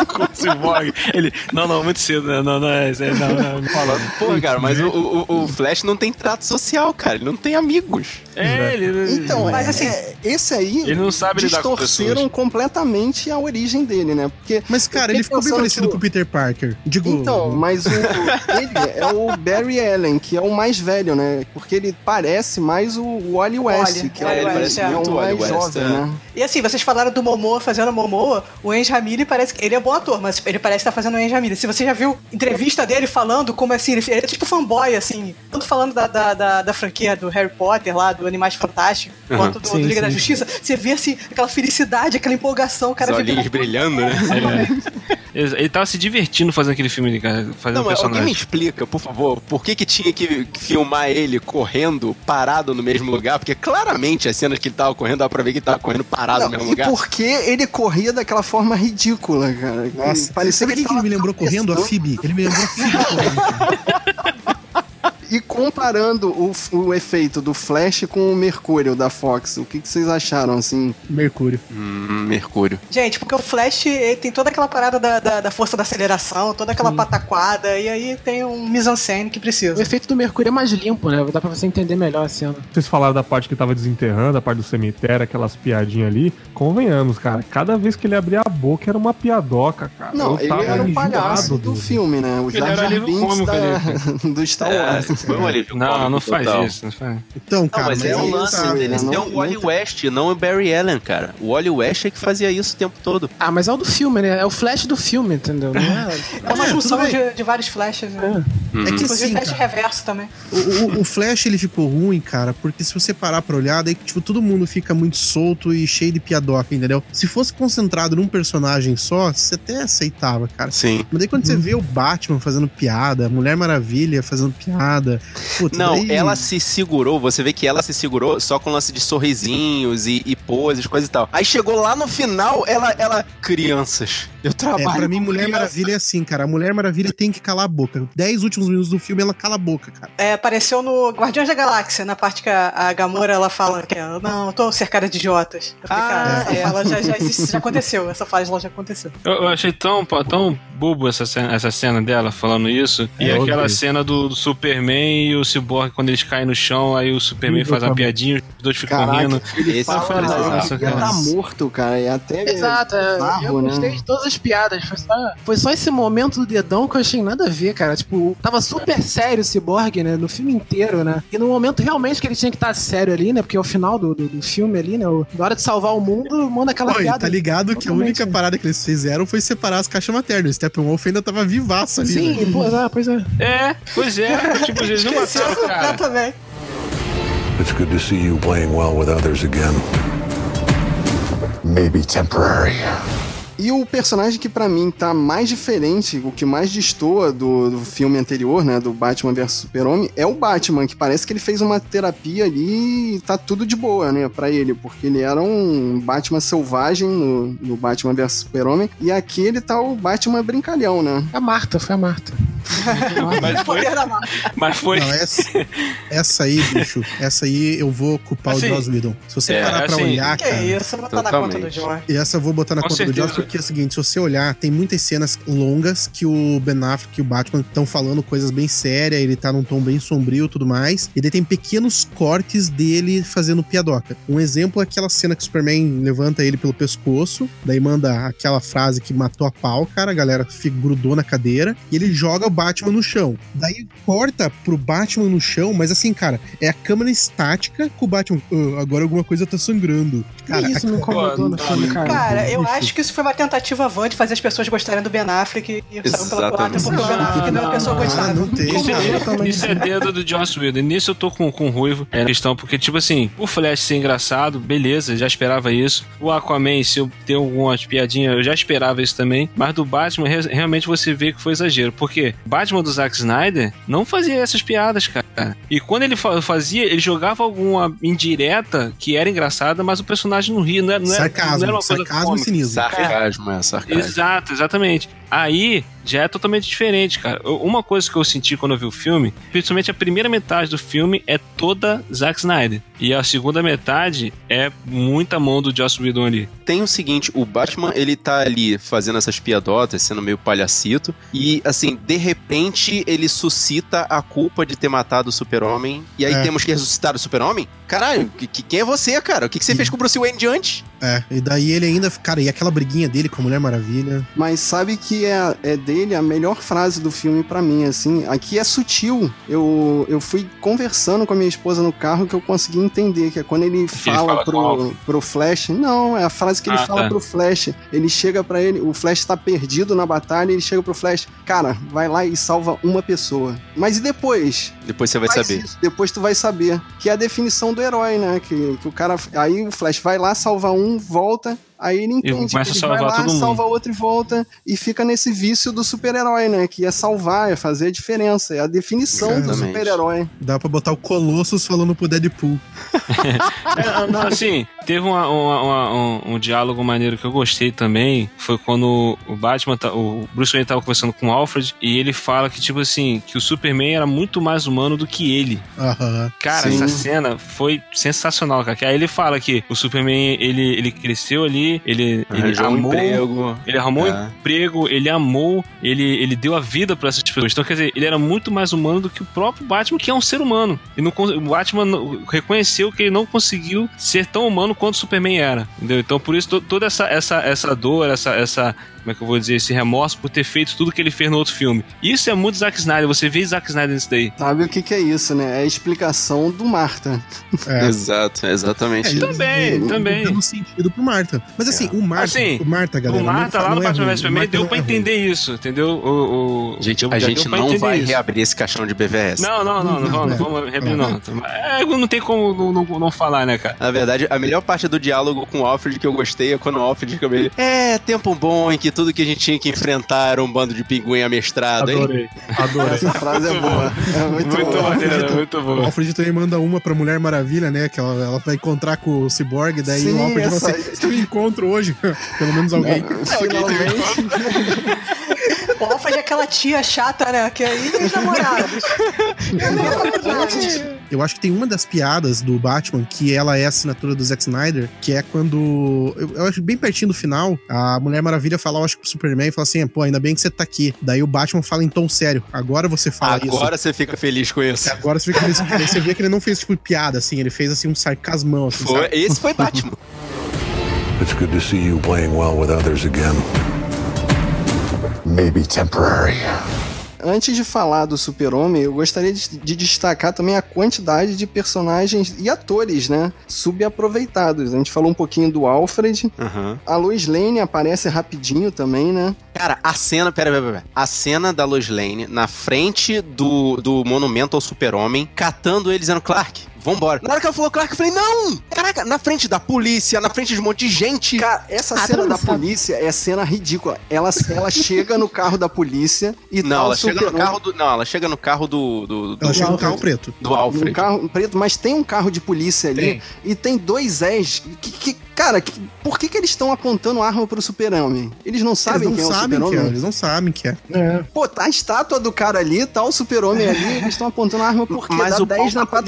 com o Cyborg, ele. Não, não, muito cedo, né? Não, não, é, é, não, não, não fala. Pô, cara, mas o, o, o Flash não tem trato social, cara. Ele não tem amigos. É, ele. Então, Mas, mas assim, esse aí Ele não sabe lidar com distorceram pessoas. completamente a origem dele, né? Porque Mas, cara, ele ficou bem parecido com o Peter Parker. Digo, Então, mas o ele é o Barry Allen, que é o mais velho, né? Porque ele parece mais o Wally West, Wally, que Wally é, o- West, é é. o Muito Wally mais West, jovem, é. né? E assim, vocês falaram do Momoa fazendo Momoa, o Enge Ramili parece que ele é bom ator, mas ele parece estar fazendo o Ramili. Se você já viu entrevista dele falando como assim, ele, ele é tipo fanboy, assim, tanto falando da, da, da, da franquia do Harry Potter lá, do Animais Fantásticos, Uhum. quanto do, Sim, do Liga da sim. Justiça, você vê assim, aquela felicidade, aquela empolgação, o cara Os olhinhos brilhando, né? Ele, ele tava se divertindo fazendo aquele filme ali, cara. Fazendo Não, mas alguém me personagem. explica, por favor, por que que tinha que filmar ele correndo, parado no mesmo lugar? Porque claramente as cenas que ele tava correndo, dá pra ver que ele tava correndo parado Não, no mesmo e lugar. porque ele corria daquela forma ridícula, cara. que Nossa, parecia sabe que quem que ele me lembrou correndo? A Phoebe. Ele me lembrou a Phoebe correndo. E comparando o, o efeito do Flash com o Mercúrio da Fox, o que, que vocês acharam, assim? Mercúrio. Hum, Mercúrio. Gente, porque o Flash ele tem toda aquela parada da, da, da força da aceleração, toda aquela pataquada, e aí tem um mise-en-scène que O precisa. efeito do Mercúrio é mais limpo, né? Dá pra você entender melhor a cena. Vocês falaram da parte que tava desenterrando, a parte do cemitério, aquelas piadinhas ali. Convenhamos, cara. Cada vez que ele abria a boca era uma piadoca, cara. Não, Eu ele tava era o enjoado palhaço do filme, né? O Ele Jar era cômico da, do Star É, Wars. Foi um alívio Não, não faz total. isso, não faz. Então, Não, cara, mas é mas o lance tá, deles. não- Tem o não Wally tá- West, não o Barry Allen, cara. O Wally West é que fazia isso o tempo todo. Ah, mas é o do filme, né? É o Flash do filme, entendeu? Não é... É uma É, junção de, de vários flashes, né? É que Inclusive assim, flash cara, reverso também. o, o- o Flash ele ficou ruim, cara, porque se você parar pra olhar, daí tipo, todo mundo fica muito solto e cheio de piadoca, entendeu? Se fosse concentrado num personagem só, você até aceitava, cara. Sim. Mas daí quando você vê o Batman fazendo piada, a Mulher Maravilha fazendo piada. Puta, Não, daí- ela se segurou, você vê que ela se segurou só com lance de sorrisinhos e, e poses, coisa e tal. Aí chegou lá no final, ela, ela, crianças, eu É, trabalho pra mim, Mulher. Maravilha é assim, cara. A Mulher Maravilha tem que calar a boca. Dez últimos minutos do filme, ela cala a boca, cara. É, apareceu no Guardiões da Galáxia, na parte que a, a Gamora ela fala que ela, não, eu tô cercada de idiotas. Eu falei, Ah, cara, essa é. fala já, já, existe, já aconteceu, essa fala já aconteceu. Eu, eu achei tão, tão bobo essa cena, essa cena dela falando isso. e É, aquela ok. cena do, do Superman e o Cyborg quando eles caem no chão, aí o Superman faz uma tá piadinha, os dois ficam Caraca, rindo. ele Esse fala que essa ele tá cara. morto, cara, e até... Exato, é, bizarro, eu né? gostei de todas as piadas. Foi só, foi só esse momento do dedão que eu achei nada a ver, cara. Tipo, tava super sério o Cyborg, né? No filme inteiro, né? E no momento realmente que ele tinha que estar sério ali, né? Porque é o final do, do, do filme ali, né? o- Na hora de salvar o mundo, manda aquela e piada. tá ligado que a única parada que eles fizeram foi separar as caixas maternas. O Steppenwolf ainda tava vivaço ali. né? Sim, pois é, pois é. É, pois é. tipo, eles não mataram o cara. Completamente. It's good to see you playing well with others again. Maybe temporary. E o personagem que pra mim tá mais diferente, o que mais destoa do, do filme anterior, né, do Batman vs Super-Homem, é o Batman, que parece que ele fez uma terapia ali e tá tudo de boa, né, pra ele, porque ele era um Batman selvagem no, no Batman vs Super-Homem, e aqui ele tá o Batman brincalhão, né? A Marta, foi a Marta. Mas foi. Mas foi. Não, essa, essa aí, bicho, essa aí eu vou culpar Assim, o Joss Whedon. Se você é, parar pra assim, olhar, Que cara... isso, botar na conta do Totalmente. John. E essa eu vou botar na Com conta do certeza. Joss, porque é o seguinte, se você olhar, tem muitas cenas longas que o Ben Affleck e o Batman estão falando coisas bem sérias, ele tá num tom bem sombrio e tudo mais, e daí tem pequenos cortes dele fazendo piadoca. Um exemplo é aquela cena que o Superman levanta ele pelo pescoço, daí manda aquela frase que matou a pau, cara, a galera fica, grudou na cadeira, e ele joga o Batman no chão. Daí corta pro Batman no chão, mas assim, cara, é a câmera estática com o Batman, "Ah, agora alguma coisa tá sangrando. Cara, isso me incomodou no filme, cara. Cara, eu acho que isso foi uma tentativa vã de fazer as pessoas gostarem do Ben Affleck e saiu pela culatra porque o Ben Affleck não é uma pessoa Ah, gostável. não tem, Isso é, isso é dedo do Joss Whedon. Nisso eu tô com, com o Ruivo. É a questão, porque, tipo assim, o Flash ser engraçado, beleza, já esperava isso. O Aquaman, se eu ter algumas piadinhas, eu já esperava isso também. Mas do Batman, re- realmente você vê que foi exagero. Porque Batman do Zack Snyder não fazia essas piadas, cara. E quando ele fa- fazia, ele jogava alguma indireta que era engraçada, mas o personagem não ria. Não era, não era, não era uma coisa sarcasmo e cinismo. Sarcasmo, é, sarcasmo. Exato, exatamente. Aí já é totalmente diferente, cara. Eu- Uma coisa que eu senti quando eu vi o filme, principalmente a primeira metade do filme é toda Zack Snyder. E a segunda metade é muita mão do Joss Whedon ali. Tem o seguinte, o Batman, ele tá ali fazendo essas piadotas, sendo meio palhacito, e assim, de repente ele suscita a culpa de ter matado o super-homem, e aí É. temos que ressuscitar o super-homem? Caralho, que, que- quem é você, cara? O que, que você fez com o Bruce Wayne de antes? É, e daí ele ainda, cara, e aquela briguinha dele com a Mulher Maravilha. Mas sabe que é, é dele a melhor frase do filme pra mim, assim. Aqui é sutil. Eu, eu fui conversando com a minha esposa no carro que eu consegui entender, que é quando ele fala, fala com o pro, pro Flash. Não, é a frase que ele Ah, fala tá. pro Flash. Ele chega pra ele, o Flash tá perdido na batalha, ele chega pro Flash, cara, vai lá e salva uma pessoa. Mas e depois? Depois você vai Faz saber. isso, depois tu vai saber. Que é a definição do herói, né? Que, que o cara. Aí o Flash vai lá, salva um, volta. Aí ele entende. começa que a ele vai salvar lá, todo mundo. salva outro e volta. E fica nesse vício do super-herói, né? Que é salvar, é fazer a diferença. É a definição do Exatamente. super-herói. Dá pra botar o Colossus falando pro Deadpool. É, não, assim, teve uma- uma- uma- um, um diálogo maneiro que eu gostei também. Foi quando o Batman, tá- o Bruce Wayne tava conversando com o Alfred e ele fala que, tipo assim, que o Superman era muito mais humano do que ele. Aham. Cara, Sim. essa cena foi sensacional, cara. Que aí ele fala que o Superman, ele, ele cresceu ali, ele, ele Arranjou um emprego. ele arrumou É. um emprego, ele amou, ele, ele deu a vida pra essas pessoas. Então, quer dizer, ele era muito mais humano do que o próprio Batman, que é um ser humano. E não, o Batman não- reconheceu que ele não conseguiu ser tão humano quanto Superman era. Entendeu? Então, por isso, to- toda essa, essa, essa dor, essa, essa. Como é que eu vou dizer? Esse remorso por ter feito tudo que ele fez no outro filme. Isso é muito Zack Snyder. Você vê Zack Snyder nisso daí. Sabe o que, que é isso, né? É a explicação do Marta. É. Exato, é exatamente. É, isso. Também, também. Dando sentido pro Marta. Mas assim, o Marta, Assim, o Marta, galera. o Marta não, lá no é Batman vs Superman Marta deu pra é entender isso, entendeu? O, o, Gente, a gente não vai isso. reabrir esse caixão de BVS. Não, não, não, não, vamos, não vamos reabrir, não. É, não tem como não, não, não falar, né, cara? Na verdade, a melhor parte do diálogo com o Alfred que eu gostei é quando o Alfred fica meio. É, tempo bom em que tudo que a gente tinha que enfrentar era um bando de pinguim amestrado, hein? Adorei. Adorei. Essa frase é boa. É muito, Muito boa. maneiro, muito O bom. Alfred também manda uma pra Mulher Maravilha, né? Que ela, ela vai encontrar com o Cyborg, daí Sim, o Alfred fala essa assim: aí. teve encontro hoje. Pelo menos alguém. Finalmente. O Alfred é aquela tia chata, né? Que aí os namorados. Eu acho que tem uma das piadas do Batman que ela é a assinatura do Zack Snyder, que é quando. Eu, acho bem pertinho do final, a Mulher Maravilha fala, eu acho que pro Superman, e fala assim: pô, ainda bem que você tá aqui. Daí o Batman fala em tom sério. Agora você fala isso. Agora você fica feliz com isso. Agora você, fica, aí você vê que ele não fez tipo piada, assim, ele fez assim um sarcasmão, assim, Foi, sabe? esse foi Batman. It's good to see you playing well with others again. Maybe temporary. Antes de falar do Super-Homem, eu gostaria de, de destacar também a quantidade de personagens e atores, né? Subaproveitados. A gente falou um pouquinho do Alfred. Aham. A Lois Lane aparece rapidinho também, né? Cara, a cena. Pera, pera, pera. A cena da Lois Lane na frente do, do monumento ao super-homem, catando ele dizendo: Clark, vambora. Na hora que ela falou Clark, eu falei, não! Caraca, na frente da polícia, na frente de um monte de gente. Cara, essa Ah, cena da sabe. polícia é cena ridícula. Ela, ela chega no carro da polícia e tá Não, o ela chega no super-homem- carro do. Não, ela chega no carro do. do, do, Ela chega no carro preto. do Um Alfred. carro preto, mas tem um carro de polícia ali Tem. e tem dois Zés. Que, que- cara, que- por que, que eles estão apontando arma pro super-homem? Eles não sabem eles quem não é o sabem que é, super-homem? eles não sabem que é. É. Pô, tá a estátua do cara ali, tá o super-homem ali, eles estão apontando arma porque Mas dá o pau 10 na tá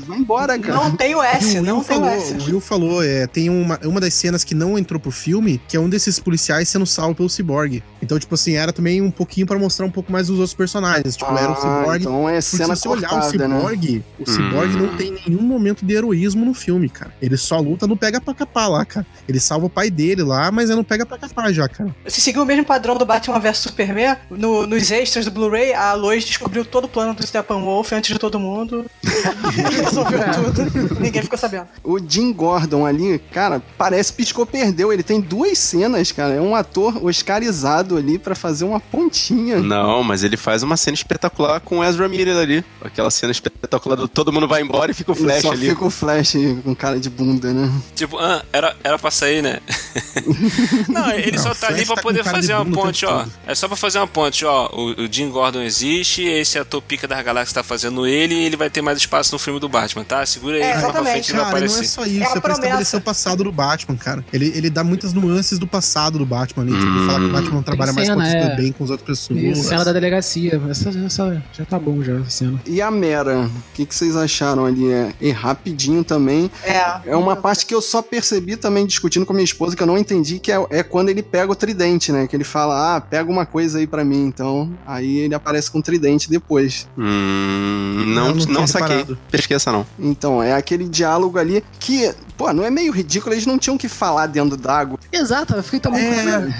cara. Vai embora, cara. Não tem o S, o não tem o falou, S. o Will falou, é, tem uma, uma das cenas que não entrou pro filme, que é um desses policiais sendo salvo pelo Cyborg. Então, tipo assim, era também um pouquinho pra mostrar um pouco mais dos outros personagens. Tipo, era o Cyborg. então é cena se você olhar o cortada, né? Cyborg, o Cyborg Hum. não tem nenhum momento de heroísmo no filme, cara. Ele só luta no pega pra capar lá, cara. Ele salva o pai dele lá, mas é no pega pra capar já, cara. Se seguir o mesmo padrão do Batman vs Superman, no- nos extras do Blu-ray, a Lois descobriu todo o plano do Steppenwolf antes de todo mundo. Resolveu tudo. Ninguém ficou sabendo. O Jim Gordon ali, cara, parece piscou perdeu. Ele tem duas cenas, cara. É um ator oscarizado ali pra fazer uma pontinha. Não, mas ele faz uma cena espetacular com o Ezra Miller ali. Aquela cena espetacular do todo mundo vai embora e fica o Flash Só ali. fica o Flash com cara de bunda, né? Tipo, ah, era, era pra sair, né? Não, ele Não, só tá ali Flash pra tá poder fazer uma ponte, ó. todo. É só pra fazer uma ponte, ó. O, o Jim Gordon existe, esse ator pica das galáxias tá fazendo ele e ele vai ter mais espaço no filme do Batman, tá? Segura aí, É, lá pra exatamente. frente ele vai Cara, não é aparecer. só isso, É a é, pra promessa. estabelecer o passado do Batman, cara. Ele, ele dá muitas nuances do passado do Batman ali. Tipo, ele fala que o Batman não trabalha mais com cena, é. bem com as outras pessoas. Isso, cena da delegacia. Essa, essa já tá bom já, essa cena. E a Mera, o que, que vocês acharam ali? É, e rapidinho também. É. É uma parte que eu só percebi também discutindo com a minha esposa que eu não entendi, que é, é quando ele pega o tridente, né? Que ele fala, ah, pega uma coisa aí pra mim. Então, aí ele aparece com o tridente depois. Hum, não, Eu não não, saquei. reparado esqueça, não. Então, é aquele diálogo ali que, pô, não é meio ridículo, eles não tinham que falar dentro d'água. Exato, eu fiquei tão é...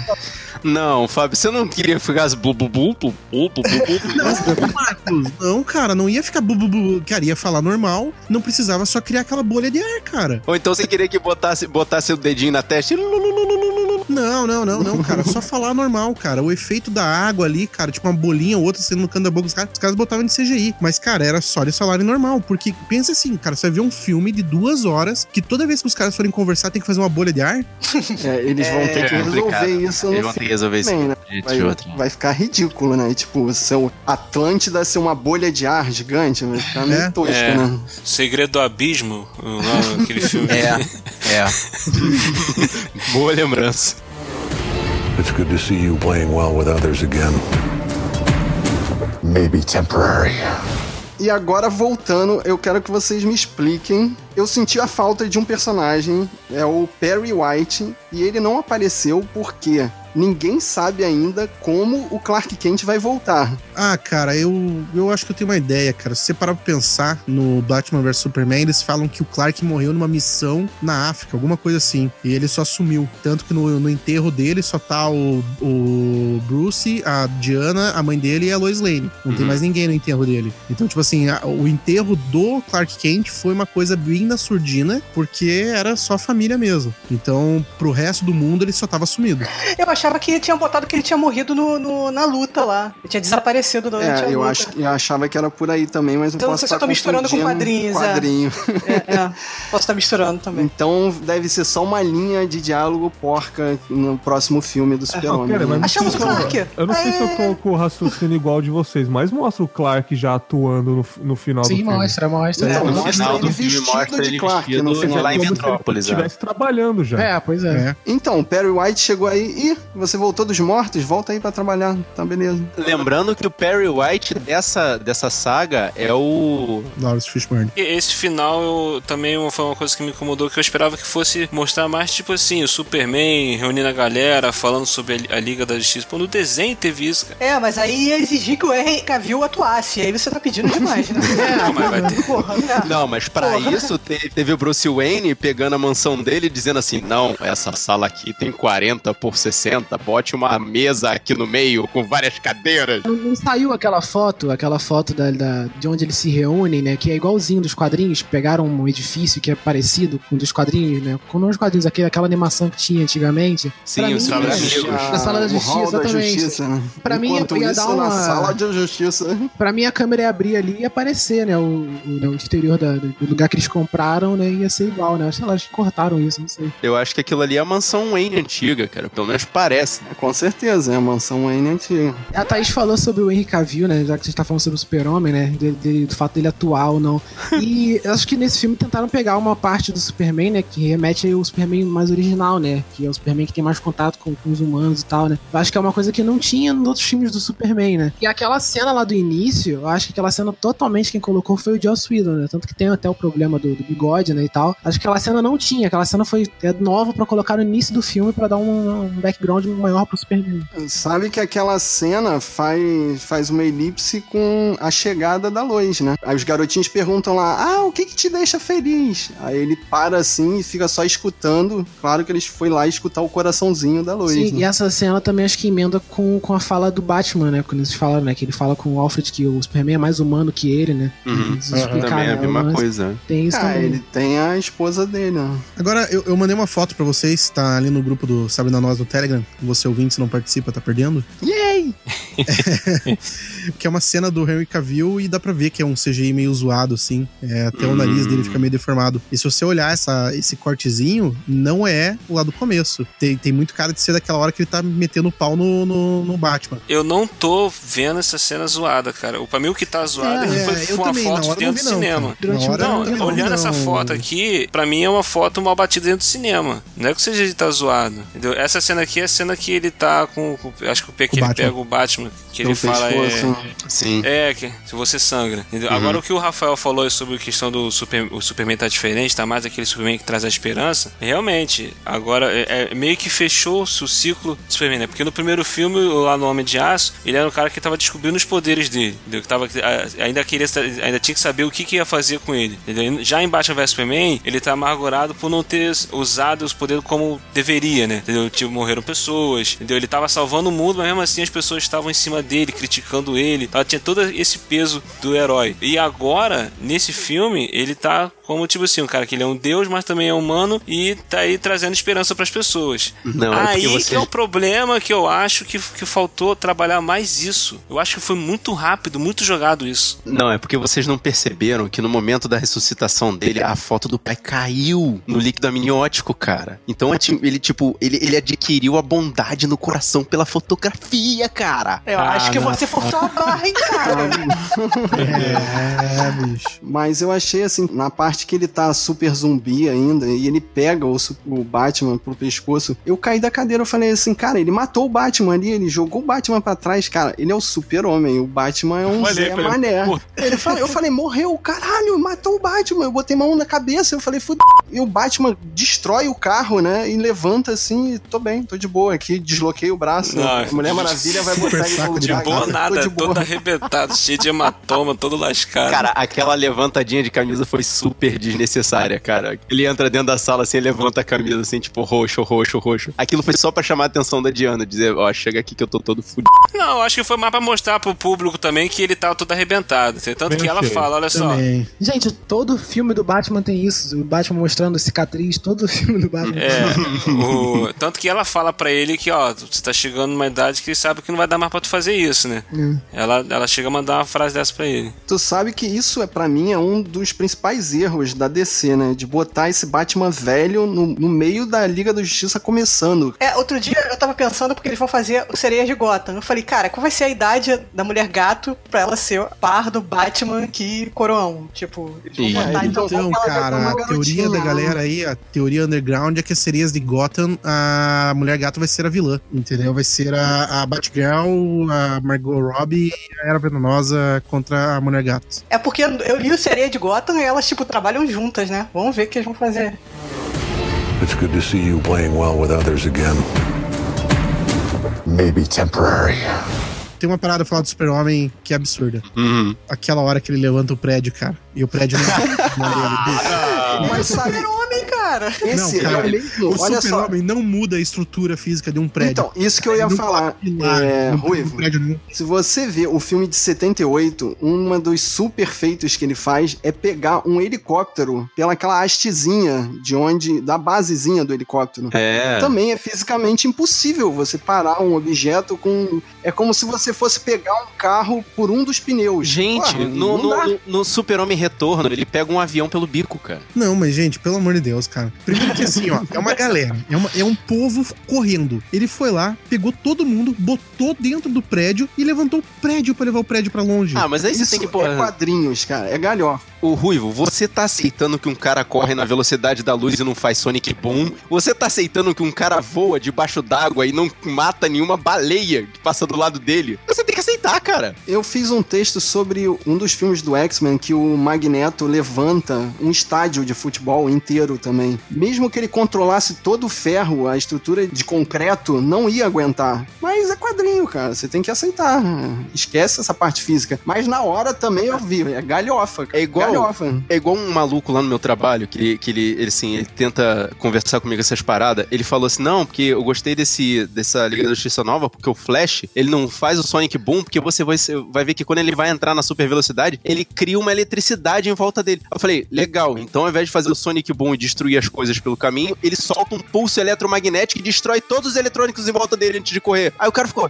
Não, Fábio, você não queria ficar blu blu blu blu blu blu blu Não, cara, não ia ficar blu blu blu, cara, ia falar normal, não precisava só criar aquela bolha de ar, cara. Ou então você queria que botasse, botasse o dedinho na testa e não, não, não, não, cara, só falar normal, cara. O efeito da água ali, cara, tipo uma bolinha ou outra sendo no canto da boca dos caras, os caras botavam de CGI. Mas, cara, era só eles falarem normal, porque pensa assim, cara, você vai ver um filme de duas horas que toda vez que os caras forem conversar tem que fazer uma bolha de ar. É, eles vão ter que É resolver isso Eles no vão ter que resolver isso né? Vai, vai ficar ridículo, né? Tipo, seu Atlântida ser uma bolha de ar gigante, vai ficar meio É. tosco, É. né? Segredo do Abismo, lá, aquele filme. É, é. Boa lembrança. It's good to see you playing well with others again. Maybe temporary. E agora, voltando, eu quero que vocês me expliquem. Eu senti a falta de um personagem, é o Perry White, e ele não apareceu porque ninguém sabe ainda como o Clark Kent vai voltar. Ah, cara, eu, eu acho que eu tenho uma ideia, cara. Se você parar pra pensar no Batman vs Superman, eles falam que o Clark morreu numa missão na África, alguma coisa assim. E ele só sumiu. Tanto que no, no enterro dele só tá o, o Bruce, a Diana, a mãe dele e a Lois Lane. Não tem mais ninguém no enterro dele. Então, tipo assim, a- o enterro do Clark Kent foi uma coisa bem na surdina, porque era só família mesmo. Então, pro resto do mundo, ele só tava sumido. Eu achava que tinham botado que ele tinha morrido no, no- na luta lá. Ele tinha desaparecido durante a É, eu, luta. acho, eu achava que era por aí também, mas Então, não posso estar tô misturando com quadrinhos, é. quadrinho. É, é. Posso estar misturando também. Então deve ser só uma linha de diálogo porca no próximo filme do Super-Homem. Cara, mas né? Achamos o Clark. Eu não sei se eu tô com o raciocínio igual de vocês, mas mostra o Clark já atuando no, no final do Sim, filme. mostra, mostra. Então, É, mostra final ele do filme vestido mostra de ele Clark vestido no final. lá em Como se Metrópolis. ele é. estivesse trabalhando já. É, pois é. É. Então, o Perry White chegou aí. Ih, você voltou dos mortos? Volta aí pra trabalhar. Tá, beleza. Lembrando que o Perry White dessa, dessa saga é o. Lawrence Fishburne. Esse final eu, também foi uma coisa que me incomodou, que eu esperava que fosse mostrar mais, tipo assim, o Superman reunindo a galera, falando sobre a, a Liga da Justiça. Pô, no desenho teve isso, cara. É, mas aí ia exigir que o Henry Cavill atuasse. Aí você tá pedindo demais, né? Não, mas vai ter. Porra, é. Não, mas pra Porra. isso te- teve o Bruce Wayne pegando a mansão dele e dizendo assim: não, essa sala aqui tem 40 por 60 inventa, bote uma mesa aqui no meio com várias cadeiras. Não, não saiu aquela foto, aquela foto da, da- de onde eles se reúnem, né? Que é igualzinho dos quadrinhos. Pegaram um edifício que é parecido com um dos quadrinhos, né? Com os quadrinhos, aquele, aquela animação que tinha antigamente. Sim, Pra o mim, Sala dos Amigos. Na Sala da Justiça, da exatamente. justiça, né? Pra mim, ia dar uma- na sala de justiça. Pra mim, a câmera ia abrir ali e ia aparecer, né? O, o, né, o interior da- do lugar que eles compraram, né? Ia ser igual, né? Acho que cortaram isso, não sei. Eu acho que aquilo ali é a mansão Wayne antiga, cara. Pelo menos parece. Com certeza, é a mansão Wayne antiga. A Thaís falou sobre o Henry Cavill, né? Já que a gente tá falando sobre o Super-Homem, né? de- de- do fato dele atuar ou não. E eu acho que nesse filme tentaram pegar uma parte do Superman, né? Que remete ao Superman mais original, né? Que é o Superman que tem mais contato com, com os humanos e tal, né? Eu acho que é uma coisa que não tinha nos outros filmes do Superman, né? E aquela cena lá do início, eu acho que aquela cena totalmente quem colocou foi o Joss Whedon, né? Tanto que tem até o problema do, do bigode, né? E tal. Acho que aquela cena não tinha. Aquela cena foi é, nova pra colocar no início do filme pra dar um, um background maior pro Superman. Sabe que aquela cena faz, faz uma elipse com a chegada da Lois, né? Aí os garotinhos perguntam lá, ah, o que que te deixa feliz? Aí ele para assim e fica só escutando. Claro que eles foi lá escutar o coraçãozinho da Lois. Sim, né? e essa cena também acho que emenda com, com a fala do Batman, né? Quando eles falam, né? Que ele fala com o Alfred que o Superman é mais humano que ele, né? Uhum. Eles explicaram, Também é a mesma lance. coisa. Tem isso Ah, também. ele tem a esposa dele, né? Agora, eu, eu mandei uma foto pra vocês, tá ali no grupo do Sabe na Nós no Telegram. Você ouvinte, se não participa, tá perdendo. Yay! que é uma cena do Henry Cavill e dá pra ver que é um CGI meio zoado, assim. É, até o nariz dele fica meio deformado. E se você olhar essa, esse cortezinho, não é o lá do começo. Tem, tem muito cara de ser daquela hora que ele tá metendo o pau no, no, no Batman. Eu não tô vendo essa cena zoada, cara. O- Pra mim, o que tá zoado É, foi, é, foi eu uma também, foto não dentro vi do não, cinema. Não, não vi olhando não. essa foto aqui, pra mim é uma foto mal batida dentro do cinema. Não é que seja de tá zoado. Entendeu? Essa cena aqui é a cena que ele tá com. com- acho que o pé que O ele Batman. pega o Batman. Que ele fala é. Sim. É, que se você sangra. entendeu? Agora o que o Rafael falou sobre a questão do super, o Superman tá diferente, tá mais aquele Superman que traz a esperança. Realmente, agora é, é meio que fechou-se o ciclo do Superman, né? Porque no primeiro filme, lá no Homem de Aço, ele era um cara que tava descobrindo os poderes dele. Entendeu? Que tava, ainda queria ainda tinha que saber o que, que ia fazer com ele. Entendeu? Já em Batman vs Superman, ele tá amargurado por não ter usado os poderes como deveria, né? Entendeu? Tipo, morreram pessoas, entendeu? Ele tava salvando o mundo, mas mesmo assim as pessoas estavam em cima dele, criticando ele. Ela tinha todo esse peso do herói. E agora, nesse filme, ele tá como, tipo assim, um cara que ele é um deus, mas também é humano e tá aí trazendo esperança pras pessoas. Não, é aí porque você- que é o problema que eu acho que, que faltou trabalhar mais isso. Eu acho que foi muito rápido, muito jogado isso. Não, é porque vocês não perceberam que no momento da ressuscitação dele, a foto do pai caiu no líquido amniótico, cara. Então é ele, tipo, ele, ele adquiriu a bondade no coração pela fotografia, cara. Eu acho que você forçou a barra, hein, cara? É, bicho. Mas eu achei assim, na parte que ele tá super zumbi ainda e ele pega o, o Batman pro pescoço, eu caí da cadeira, eu falei assim, cara, ele matou o Batman ali, ele jogou o Batman pra trás, cara, ele é o super-homem, o Batman é um Falei Zé Mané. pô. Ele fala, eu falei, morreu, caralho, matou o Batman, eu botei mão na cabeça, eu falei, fudeu. E o Batman destrói o carro, né, e levanta assim, e tô bem, tô de boa aqui, desloquei o braço, Não, a Mulher Maravilha vai botar ele no de. Boa cara, tô nada, de boa. todo arrebentado, cheio de hematoma, todo lascado. Cara, aquela levantadinha de camisa foi super desnecessária, cara. Ele entra dentro da sala assim, levanta a camisa assim, tipo, roxo, roxo, roxo. Aquilo foi só pra chamar a atenção da Diana, dizer, ó, chega aqui que eu tô todo fudido. Não, acho que foi mais pra mostrar pro público também que ele tava todo arrebentado. Tanto Bem que ela fala, olha só. Também. Gente, todo filme do Batman tem isso. O Batman mostrando cicatriz, todo filme do Batman. É, o- tanto que ela fala pra ele que, ó, você tá chegando numa idade que sabe que não vai dar mais pra tu fazer isso, né? Hum. Ela, ela chega a mandar uma frase dessa pra ele. Tu sabe que isso é para mim é um dos principais erros da DC, né? De botar esse Batman velho no, no meio da Liga da Justiça começando. É, outro dia eu tava pensando porque eles vão fazer o Sereia de Gotham. Eu falei, cara, qual vai ser a idade da mulher gato pra ela ser par do Batman que coroão? Tipo, eles vão botar então. Então, cara, a teoria da galera aí, a teoria underground é que as serias de Gotham, a Mulher Gato vai ser a vilã, entendeu? Vai ser a, a Batgirl, a Margot Robbie e a Era Venenosa contra a Mulher Gato. É porque eu li o Sereia de Gotham e elas, tipo, trabalham juntas, né? Vamos ver o que eles vão fazer. It's good to see you playing well with others again. Maybe temporary. Tem uma parada falar do Super-Homem que é absurda. Uhum. Aquela hora que ele levanta o prédio, cara, e o prédio não não dele. Mas sabe, Super-Homem, cara! Esse não, cara, é o mesmo. o super-homem não muda a estrutura física de um prédio. Então, isso que eu ia não falar. pilar É, Ruivo, se você vê o filme de 78, uma dos super feitos que ele faz é pegar um helicóptero pelaquela hastezinha de onde. da basezinha do helicóptero. É. Também é fisicamente impossível você parar um objeto com. É como se você fosse pegar um carro por um dos pneus. Gente, Porra, no, no, no Super-Homem Retorno, ele pega um avião pelo bico, cara. Não, mas, gente, pelo amor de Deus, cara. Primeiro que assim, ó, é uma galera. É, uma- é um povo correndo. Ele foi lá, pegou todo mundo, botou dentro do prédio e levantou o prédio pra levar o prédio pra longe. Ah, mas aí você Isso tem que é pôr. quadrinhos, cara. É galhofa. Ô, Ruivo, você tá aceitando que um cara corre na velocidade da luz e não faz Sonic Boom? Você tá aceitando que um cara voa debaixo d'água e não mata nenhuma baleia que passa do lado dele? Você tem que aceitar, cara. Eu fiz um texto sobre um dos filmes do X-Men que o Magneto levanta um estádio de futebol inteiro também. Mesmo que ele controlasse todo o ferro, a estrutura de concreto não ia aguentar. Mas é quadrinho, cara. Você tem que aceitar. Esquece essa parte física. Mas na hora também eu vi. É galhofa. cara. É igual- Galhofa. É igual um maluco lá no meu trabalho, que, ele- que ele, ele, assim, ele tenta conversar comigo essas paradas. Ele falou assim: não, porque eu gostei desse, dessa Liga da Justiça nova, porque o Flash, ele não faz o Sonic Boom, porque você vai, você vai ver que quando ele vai entrar na super velocidade, ele cria uma eletricidade em volta dele. Eu falei, legal, então ao invés de fazer o Sonic Boom e destruir as coisas pelo caminho, ele solta um pulso eletromagnético e destrói todos os eletrônicos em volta dele antes de correr. Aí o cara ficou,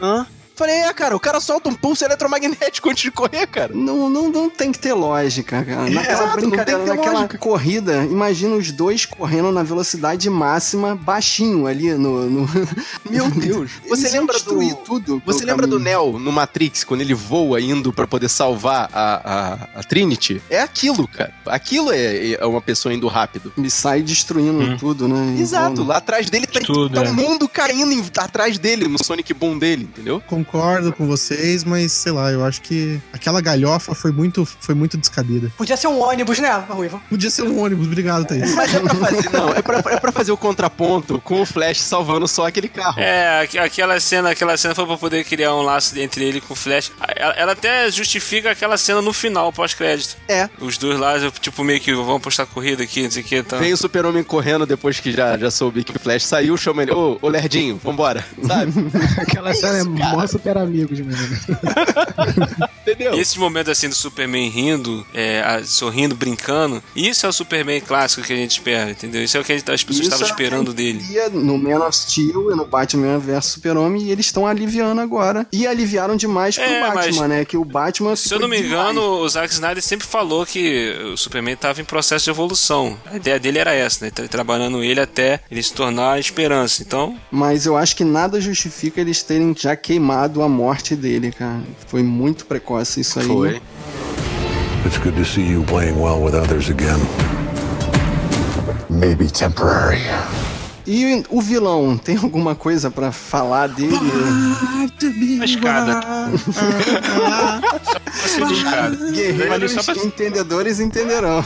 hã? Falei, é, cara, o cara solta um pulso eletromagnético antes de correr, cara. Não, não, não tem que ter lógica, cara. Naquela Exato, não tem brincadeira, que ter naquela lógica. corrida, imagina os dois correndo na velocidade máxima, baixinho ali no. no... Meu Deus. Você lembra destruir do... tudo? Você lembra do caminho. Neo no Matrix, quando ele voa indo pra poder salvar a, a, a Trinity? É aquilo, cara. Aquilo é, é uma pessoa indo rápido. Ele sai destruindo tudo, né? Exato, lá atrás dele tá, Tudo, tá é. o mundo caindo em- atrás dele, no Sonic Boom dele, entendeu? Concordo com vocês, mas sei lá, eu acho que aquela galhofa foi muito, foi muito descabida. Podia ser um ônibus, né, Ruivo? Podia ser um ônibus, obrigado, Thaís. Mas é pra fazer, não, é pra, é pra fazer o contraponto com o Flash salvando só aquele carro. É, aqu- aquela cena, aquela cena foi pra poder criar um laço entre ele com o Flash. Ela, ela até justifica aquela cena no final, pós-crédito. É. Os dois lá, tipo, meio que vão postar corrida aqui, não sei o que. Tá. Vem o super-homem correndo depois que já, já soube que o Flash saiu, chama ele, ô, ô Lerdinho, vambora, sabe? Aquela cena é mó super amigos mesmo. Entendeu? E Esse momento assim do Superman rindo, é, sorrindo, brincando, isso é o Superman clássico que a gente espera, entendeu? Isso é o que a gente- as pessoas Isso estavam é esperando dele. ia No Man of Steel e no Batman vs Super-Homem, e eles estão aliviando agora. E aliviaram demais pro É, Batman, mas- né? Que o Batman. Se eu não me engano, o Zack Snyder sempre falou que o Superman estava em processo de evolução. A ideia dele era essa, né? Tra- Trabalhando ele até ele se tornar a esperança. Então, Mas eu acho que nada justifica eles terem já queimado a morte dele, cara. Foi muito precoce isso aí. Foi. It's good to see you playing well with others again. Maybe temporary. E o vilão, tem alguma coisa pra falar dele? a escada. Só de escada. Valeu Guerreiros pra- entendedores entenderão.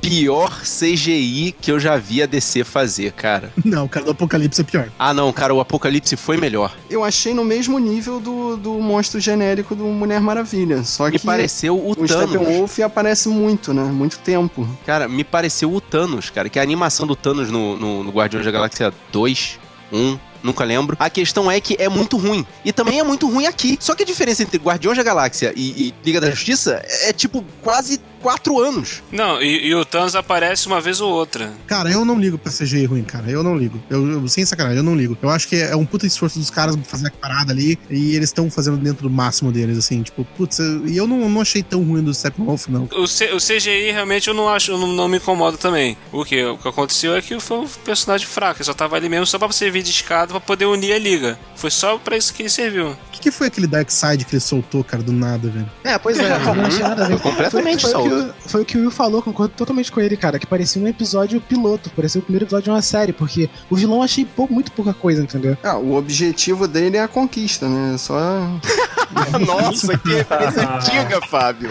Pior CGI que eu já vi a DC fazer, cara. Não, cara, do Apocalipse é pior. Ah, não, cara, o Apocalipse foi melhor. Eu achei no mesmo nível do, do monstro genérico do Mulher Maravilha. Só Me que pareceu o, o Thanos. Steppenwolf aparece muito, né? Muito tempo. Cara, me pareceu o Thanos, cara. Que a animação do Thanos no, no, no Guardiões da Galáxia 2, 1, nunca lembro. A questão é que é muito ruim. E também é muito ruim aqui. Só que a diferença entre Guardiões da Galáxia e, e Liga da Justiça é, tipo quase quatro anos. Não, e, e o Thanos aparece uma vez ou outra. Cara, eu não ligo pra CGI ruim, cara. Eu não ligo. Eu, eu- sem sacanagem, eu não ligo. Eu acho que é um puta esforço dos caras fazer a parada ali e eles estão fazendo dentro do máximo deles, assim. Tipo, putz, eu- e eu não, não achei tão ruim do Steppenwolf, não. O, C- o CGI realmente eu não acho, eu não, não me incomoda também. O que, o que aconteceu é que foi um personagem fraco. Ele só tava ali mesmo só pra servir de escada pra poder unir a liga. Foi só pra isso que ele serviu. Que, foi aquele Dark Side que ele soltou, cara, do nada, velho? É, pois é, eu não achei nada a ver. Foi completamente foi, o que solto. o, foi o que o Will falou, concordo totalmente com ele, cara, que parecia um episódio piloto, parecia o primeiro episódio de uma série, porque o vilão eu achei pou- muito pouca coisa, entendeu? Ah, o objetivo dele é a conquista, né? Só. Nossa, que referência antiga, Fábio.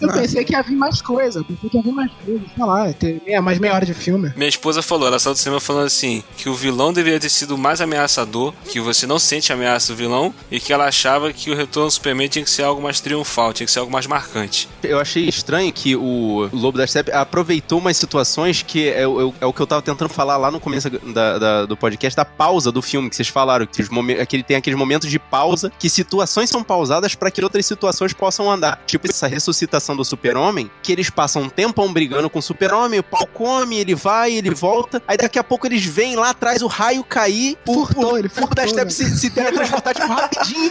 Eu pensei que ia vir mais coisa, eu pensei que ia vir mais coisa, sei lá, ter meia, mais meia hora de filme. Minha esposa falou, ela saiu do cinema falando assim, que o vilão deveria ter sido mais ameaçador, que você não sente a ameaça do vilão, e que ela achava que o retorno do Superman tinha que ser algo mais triunfal, tinha que ser algo mais marcante. Eu achei estranho que o Lobo da Steppe aproveitou umas situações que é, o- é o que eu tava tentando falar lá no começo da- da- do podcast, da pausa do filme que vocês falaram, que, os momen- que ele tem aqueles momentos de pausa, que situações são pausadas para que outras situações possam andar. Tipo essa ressuscitação do super-homem, que eles passam um tempão brigando com o super-homem, o pau come, ele vai, ele volta, aí daqui a pouco eles vêm lá atrás o raio cair, Furtou, o, ele o Lobo da Steppe né? se, se teletransportar tipo, rapidinho,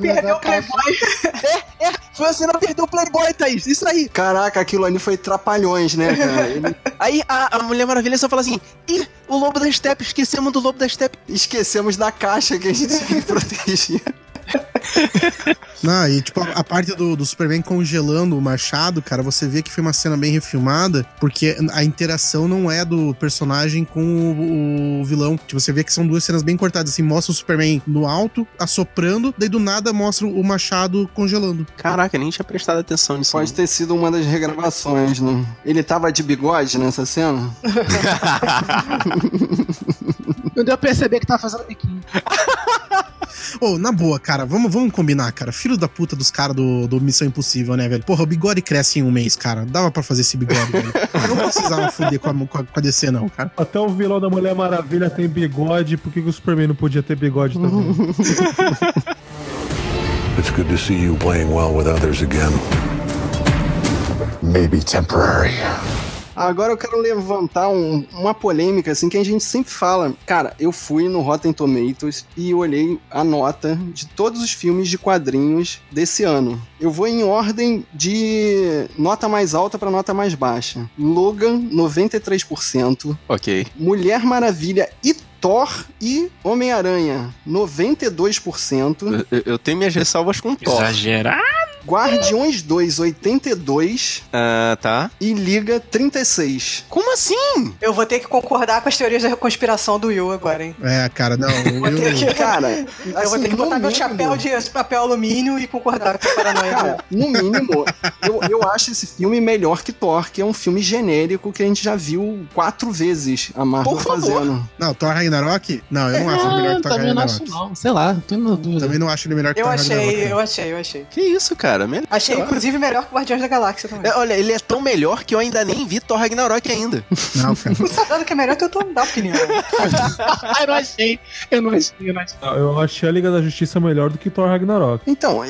Perdeu o Playboy. É, você não perdeu o Playboy, Thaís. Isso aí. Caraca, aquilo ali foi trapalhões, né, cara? Ele- Aí a, a Mulher Maravilha só fala assim: Ih, o Lobo da Steppe, esquecemos do Lobo da Steppe. Esquecemos da caixa que a gente proteger. Não, e tipo, a, a parte do, do Superman congelando o machado, cara, você vê que foi uma cena bem refilmada, porque a interação não é do personagem com o, o vilão. Tipo, você vê que são duas cenas bem cortadas, assim, mostra o Superman no alto, assoprando, daí do nada mostra o machado congelando. Caraca, nem tinha prestado atenção nisso. Pode ter sido uma das regravações, né? Ele tava de bigode nessa cena? Não deu pra perceber que tava fazendo biquinho. Ô, na boa, cara, vamos, vamos combinar, cara. Filho da puta dos caras do, do Missão Impossível, né, velho? Porra, o bigode cresce em um mês, cara. Dava pra fazer esse bigode, velho. Não precisava foder com a, com, a, com a DC, não, cara. Até o vilão da Mulher Maravilha tem bigode, por que, que o Superman não podia ter bigode também? It's good to see you playing well with others again. Maybe temporary. Agora eu quero levantar um- uma polêmica, assim, que a gente sempre fala. Cara, eu fui no Rotten Tomatoes e olhei a nota de todos os filmes de quadrinhos desse ano. Eu vou em ordem de nota mais alta para nota mais baixa. Logan, 93%. Ok. Mulher Maravilha e Thor e Homem-Aranha, 92%. Eu, eu tenho minhas ressalvas com Thor. Exagerado. Guardiões 2, 82%. Ah, tá. E Liga, 36%. Como assim? Eu vou ter que concordar com as teorias da conspiração do Will agora, hein? É, cara, não. Vou ter que- Eu, Cara, eu vou assim, ter que botar meu mínimo- chapéu de papel alumínio e concordar com a paranoia. Cara, no mínimo, eu, eu acho esse filme melhor que Thor, que é um filme genérico que a gente já viu quatro vezes a Marvel Por favor. fazendo. não, Thor Ragnarok? Não, eu não acho ele melhor que Thor também não Ragnarok. acho não. Sei lá, tô na dúvida. Também não acho ele melhor que Eu Thor achei, Ragnarok. eu achei, eu achei. Que isso, cara? Melhor. Achei, inclusive, melhor que o Guardiões da Galáxia também. É, olha, ele é tão melhor que eu ainda nem vi Thor Ragnarok ainda. Não, cara. Você tá dando que é melhor, então eu tô dando opinião. eu não achei. Eu não achei, eu não achei. Eu achei a Liga da Justiça melhor do que Thor Ragnarok. Então,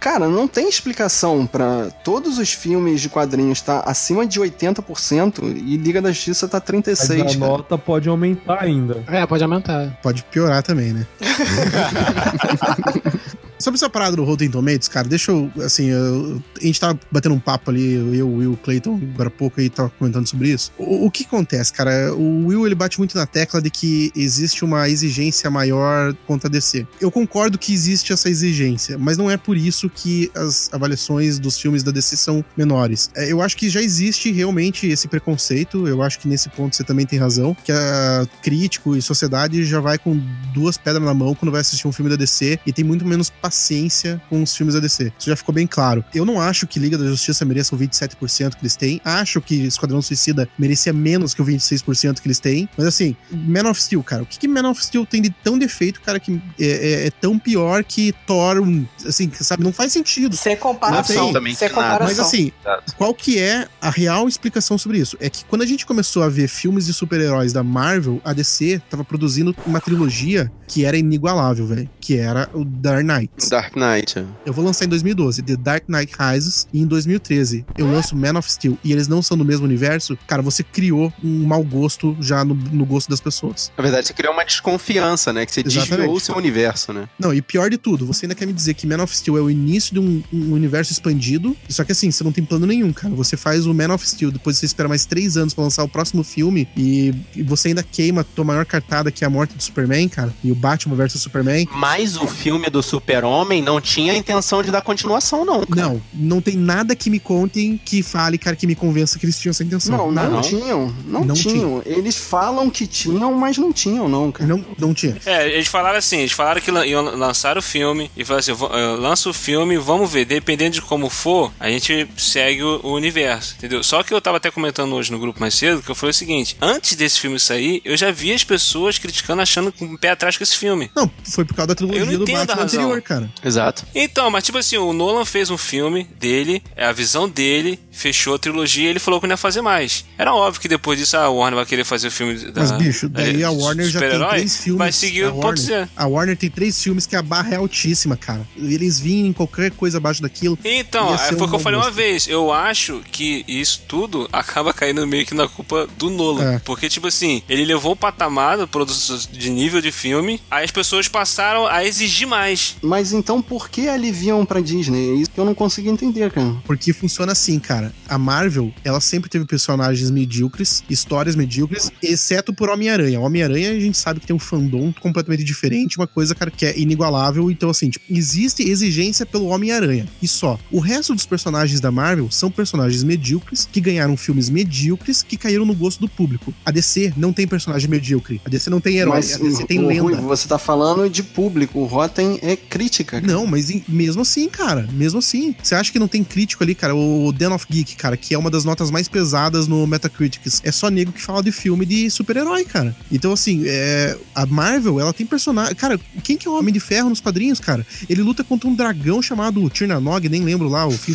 cara, não tem explicação pra todos os filmes de quadrinhos tá acima de 80% e Liga da Justiça tá Mas 36%. a cara. nota pode aumentar ainda. É, pode aumentar. Pode piorar também, né? Sobre essa parada do Rotten Tomatoes, cara, deixa eu, assim, eu- a gente tava batendo um papo ali, eu, o Will, o Clayton, agora há pouco aí tava comentando sobre isso. O, o que acontece, cara? O Will, ele bate muito na tecla de que existe uma exigência maior contra a DC. Eu concordo que existe essa exigência, mas não é por isso que as avaliações dos filmes da DC são menores. É, Eu acho que já existe realmente esse preconceito, eu acho que nesse ponto você também tem razão, que a crítico e sociedade já vai com duas pedras na mão quando vai assistir um filme da DC e tem muito menos paciência com os filmes da DC. Isso já ficou bem claro. Eu não acho que Liga da Justiça mereça o 27% que eles têm. Acho que Esquadrão Suicida merecia menos que o 26% que eles têm. Mas assim, Man of Steel, cara, o que, que Man of Steel tem de tão defeito, cara, que é, é- é tão pior que Thor, um, assim, sabe, não faz sentido. Sem comparação. Não, também sem comparação. Mas assim, qual que é a real explicação sobre isso? É que quando a gente começou a ver filmes de super-heróis da Marvel, a DC tava produzindo uma trilogia que era inigualável, velho. Que era o Dark Knight. Dark Knight. Eu vou lançar em 2012 The Dark Knight Rises e em 2013 eu lanço Man of Steel e eles não são do mesmo universo, cara, você criou um mau gosto já no, no gosto das pessoas. Na verdade, você criou uma desconfiança, né? Que você Exatamente. desviou o seu universo, né? Não, e pior de tudo, você ainda quer me dizer que Man of Steel é o início de um, um universo expandido, só que assim, você não tem plano nenhum, cara. Você faz o Man of Steel, depois você espera mais três anos pra lançar o próximo filme e, e você ainda queima a tua maior cartada, que é a morte do Superman, cara, e o Batman versus Superman. Mas o filme do Super-Homem não tinha a intenção de dar continuação, não. cara. Não, não tem nada que me contem que fale, cara, que me convença que eles tinham essa intenção. Não, não, Nada. tinham. Não, Não tinham. Eles falam que tinham, mas não tinham, não, cara. Não, não tinha. É, eles falaram assim, eles falaram que iam lançar o filme e falaram assim, "Va- eh, lança o filme, vamos ver, dependendo de como for, a gente segue o, o universo, entendeu? Só que eu tava até comentando hoje no grupo mais cedo que eu falei o seguinte, antes desse filme sair, eu já vi as pessoas criticando, achando com o pé atrás com esse filme. Não, foi por causa da trilogia Eu não do entendo a Batman razão. anterior, cara. Exato. Então, mas tipo assim, o Nolan fez um filme dele, é a visão dele, fechou a trilogia e ele falou que não ia fazer mais. Era óbvio que depois disso a Warner vai querer fazer o filme da. Mas, bicho, daí é, a Warner já tem super-herói, três filmes. Vai seguir a o ponto a Warner tem três filmes que a barra é altíssima, cara. Eles vinham em qualquer coisa abaixo daquilo. Então, é, foi o um que eu falei uma vez. Eu acho que isso tudo acaba caindo meio que na culpa do Nolan. É. Porque, tipo assim, ele levou o patamar produção de nível de filme, aí as pessoas passaram a exigir mais. Mas então por que aliviam pra Disney? É isso que eu não consigo entender, cara. Porque funciona assim, cara. A Marvel, ela sempre teve personagens medíocres, histórias medíocres, exceto por Homem-Aranha. Homem-Aranha, a gente sabe que tem um fandom completamente diferente, uma coisa, cara, que é inigualável. Então, assim, tipo, existe exigência pelo Homem-Aranha. E só. O resto dos personagens da Marvel são personagens medíocres, que ganharam filmes medíocres, que caíram no gosto do público. A DC não tem personagem medíocre. A DC não tem herói. Mas a DC tem lenda. Rui, você tá falando de público. O Rotten é crítica. cara. Não, mas em- mesmo assim, cara, mesmo assim. Você acha que não tem crítico ali, cara? O Den of Geek, cara, que é uma das notas mais pesadas no Metacritics. É só nego que fala de filme de super-herói, cara. Então, assim, é, a Marvel, ela tem personagem. Cara, quem que é o Homem de Ferro nos quadrinhos, cara? Ele luta contra um dragão chamado Tirnanog, nem lembro lá, o Fim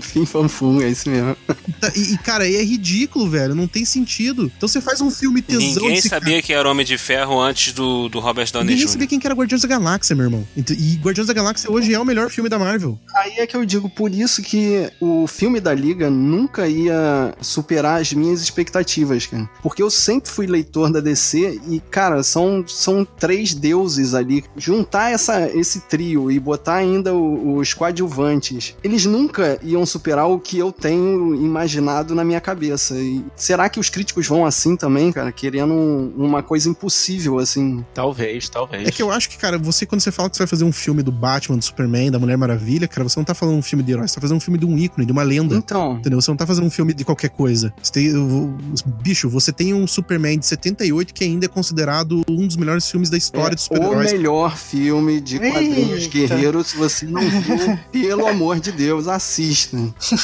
Fim fanfum, é isso mesmo. e, e, cara, é ridículo, velho. Não tem sentido. Então você faz um filme tesão Ninguém sabia que era Homem de Ferro antes do, do Robert Downey Ninguém Jr. sabia quem que era Guardiões da Galáxia, meu irmão. E Guardiões da Galáxia hoje é o melhor filme da Marvel. Aí é que eu digo, por isso que o filme da Liga nunca ia superar as minhas expectativas, cara. Porque eu sempre fui leitor da DC e, cara, são, são três deuses ali. Juntar essa, esse trio e botar ainda o- os coadjuvantes, eles nunca iam superar o que eu tenho imaginado na minha cabeça. E será que os críticos vão assim também, cara? Querendo um- uma coisa impossível, assim. Talvez, talvez. É que eu acho que, cara, você, quando você fala que você vai fazer um filme do Batman, do Superman, da Mulher Maravilha, cara, você não tá falando um filme de herói, você tá fazendo um filme de um ícone, de uma lenda. Então. Entendeu? Você não tá fazendo um filme de qualquer coisa. Você tem, o- bicho, você tem um Superman de 78 que ainda é considerado um dos melhores filmes da história dos É o super-heróis. melhor filme de quadrinhos Eita. guerreiros. Se você não viu, pelo amor de Deus, assista.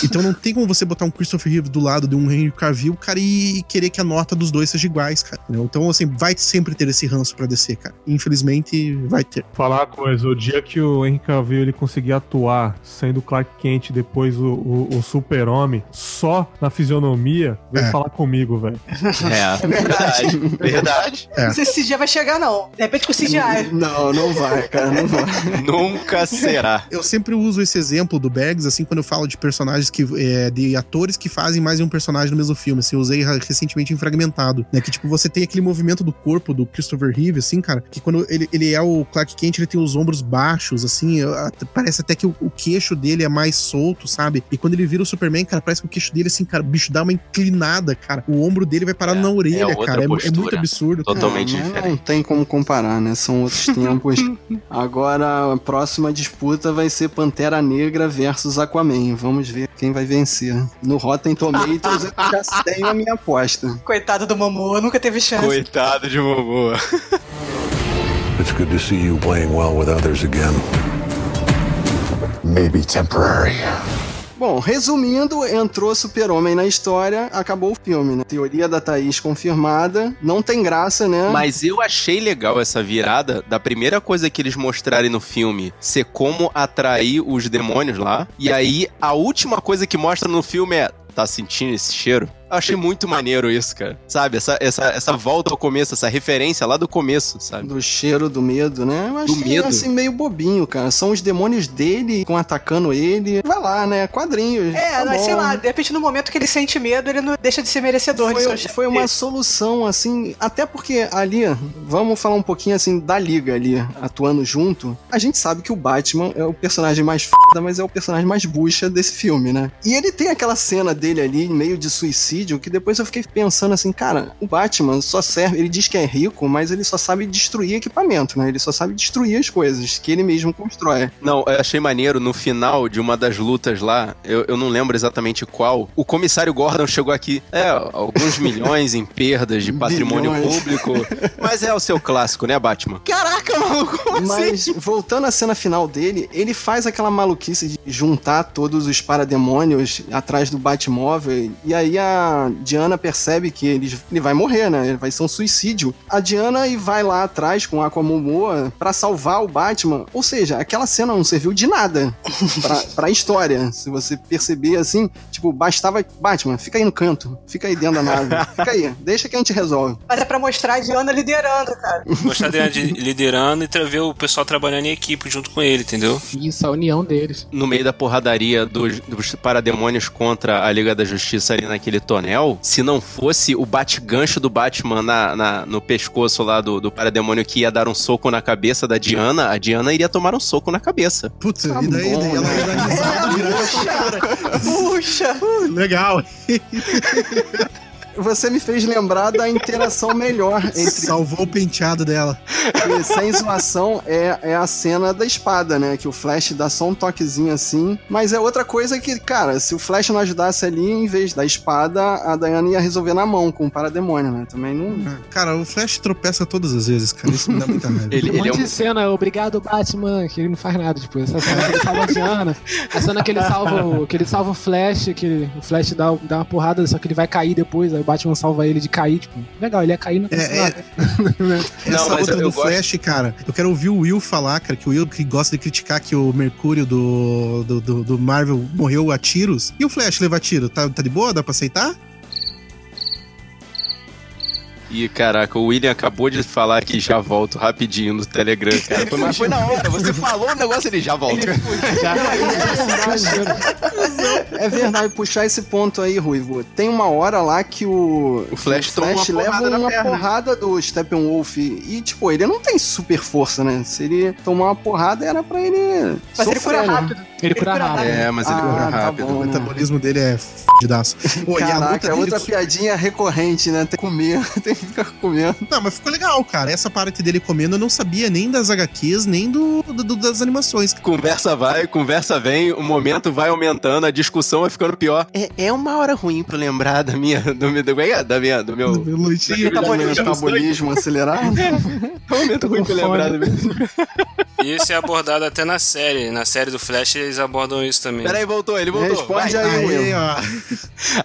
Então não tem como você botar um Christopher Reeve do lado de um Henry Cavill, cara, e querer que a nota dos dois seja iguais, cara. entendeu? Então, assim, vai sempre ter esse ranço pra descer, cara. Infelizmente, vai ter. Falar uma coisa, o dia que o Henry Cavill ele conseguir atuar sendo o Clark Kent depois o, o, o super-homem só na fisionomia, vem É. falar comigo, velho. É, verdade. verdade. É. Não sei se esse dia vai chegar, não. De repente com o CGI. Não, não vai, cara, não vai. Nunca será. Eu sempre uso esse exemplo do Bags, assim, quando eu falo de personagens que. é, de atores que fazem mais de um personagem no mesmo filme. Assim, eu usei recentemente em Fragmentado, né? Que, tipo, você tem aquele movimento do corpo do Christopher Reeve, assim, cara, que quando ele, ele é o Clark Kent, ele tem os ombros baixos, assim, parece até que o, o queixo dele é mais solto, sabe? E quando ele vira o Superman, cara, parece que o queixo dele, assim, cara, o bicho dá uma inclinada, cara. O ombro dele vai parar na orelha, outra cara. É, é muito absurdo. Totalmente não, diferente. Não tem como comparar, né? São outros tempos. Agora, a próxima disputa vai ser Pantera Negra versus Aquaman. Vamos ver quem vai vencer. No Rotten Tomatoes eu já tenho a minha aposta. Coitado do Momoa, nunca teve chance. Coitado de Momoa. It's good to see you playing well with others again. Maybe temporary. Bom, resumindo, entrou Super-Homem na história, acabou o filme, né? Teoria da Thaís confirmada. Não tem graça, né? Mas eu achei legal essa virada da primeira coisa que eles mostrarem no filme ser como atrair os demônios lá. E aí a última coisa que mostra no filme é. Tá sentindo esse cheiro? Eu achei muito maneiro isso, cara. Sabe? Essa, essa, essa volta ao começo, essa referência lá do começo, sabe? Do cheiro do medo, né? Eu achei medo. assim meio bobinho, cara. São os demônios dele que estão atacando ele. Vai lá, né? Quadrinhos. É, tá mas bom. sei lá, de repente no momento que ele sente medo, ele não deixa de ser merecedor de Foi, seus foi uma solução, assim, até porque ali, vamos falar um pouquinho assim da liga ali, atuando junto. A gente sabe que o Batman é o personagem mais foda, mas é o personagem mais bucha desse filme, né? E ele tem aquela cena dele ali, meio de suicídio, que depois eu fiquei pensando assim, cara, o Batman só serve, ele diz que é rico, mas ele só sabe destruir equipamento, né? Ele só sabe destruir as coisas que ele mesmo constrói. Não, eu achei maneiro no final de uma das lutas lá, eu, eu não lembro exatamente qual. O comissário Gordon chegou aqui, é, alguns milhões em perdas de patrimônio Bilhões. público. Mas é o seu clássico, né, Batman? Caraca, maluco, como Mas, voltando à cena final dele, ele faz aquela maluquice de juntar todos os parademônios atrás do Batmóvel. E aí a, a Diana percebe que ele, ele vai morrer, né? Ele vai ser um suicídio. A Diana e vai lá atrás com a Aquamomoa pra salvar o Batman. Ou seja, aquela cena não serviu de nada pra, pra história. Se você perceber assim, tipo, bastava. Batman, fica aí no canto. Fica aí dentro da nave. Fica aí. Deixa que a gente resolve. Mas é pra mostrar a Diana liderando, cara. Mostrar dele de- liderando e ver o pessoal trabalhando em equipe junto com ele, entendeu? Isso, a união deles. No meio da porradaria dos, dos parademônios contra a Liga da Justiça ali naquele se não fosse o bate-gancho do Batman na, na- no pescoço lá do, do parademônio que ia dar um soco na cabeça da Diana, a Diana iria tomar um soco na cabeça. Putz, Tá e daí, bom, daí ela né? ia dar risada, virar Puxa! Legal. Você me fez lembrar da interação melhor entre Salvou o penteado dela. E, sem zoação, é, é a cena da espada, né? Que o Flash dá só um toquezinho assim. Mas é outra coisa que, cara, se o Flash não ajudasse ali, em vez da espada, a Diana ia resolver na mão com o parademônio, né? Também não. Cara, o Flash tropeça todas as vezes, cara. Isso me dá muita raiva. Ele, Um ele monte é um de cena, obrigado Batman, que ele não faz nada, tipo, essa cena que ele salva a Diana, a cena que ele salva o, que ele salva o Flash, que o Flash dá, dá uma porrada, só que ele vai cair depois, aí o Batman salva ele de cair, tipo, legal, ele ia cair no É, é, Não, Essa outra eu- do eu gosto- Flash, cara, eu quero ouvir o Will falar, cara, que o Will que gosta de criticar que o Mercúrio do, do, do- do Marvel morreu a tiros. E o Flash levar tiro? Tá, tá de boa? Dá pra aceitar? E caraca, o William acabou de falar que já volto rapidinho no Telegram, cara. Foi, mas foi na hora, você falou o negócio ele já volta. É verdade, puxar esse ponto aí, Ruivo. Tem uma hora lá que o, O Flash o toma uma leva uma perna. porrada do Steppenwolf. E, tipo, ele não tem super força, né? Se ele tomar uma porrada, era pra ele. Mas ele sofrer, cura né? rápido. Ele cura rápido. É, mas ele Ah, cura tá rápido. bom. O metabolismo dele é fdidaço. Pô, e a Caraca, luta é dele outra piadinha recorrente, né? Tem que comer, tem que ficar comendo. Não, mas ficou legal, cara. Essa parte dele comendo eu não sabia nem das HQs, nem do, do- do- das animações. Conversa vai, conversa vem, o momento vai aumentando, a discussão vai ficando pior. É, é uma hora ruim pra lembrar da minha. Do meu, do, da minha, do meu. Do meu leitinho. Metabolismo acelerado. É um momento ruim pra lembrar do meu. E isso é abordado até na série. Na série do Flash eles abordam isso também. Peraí, voltou, ele voltou. Responde Vai. aí, Aí, Will. ó.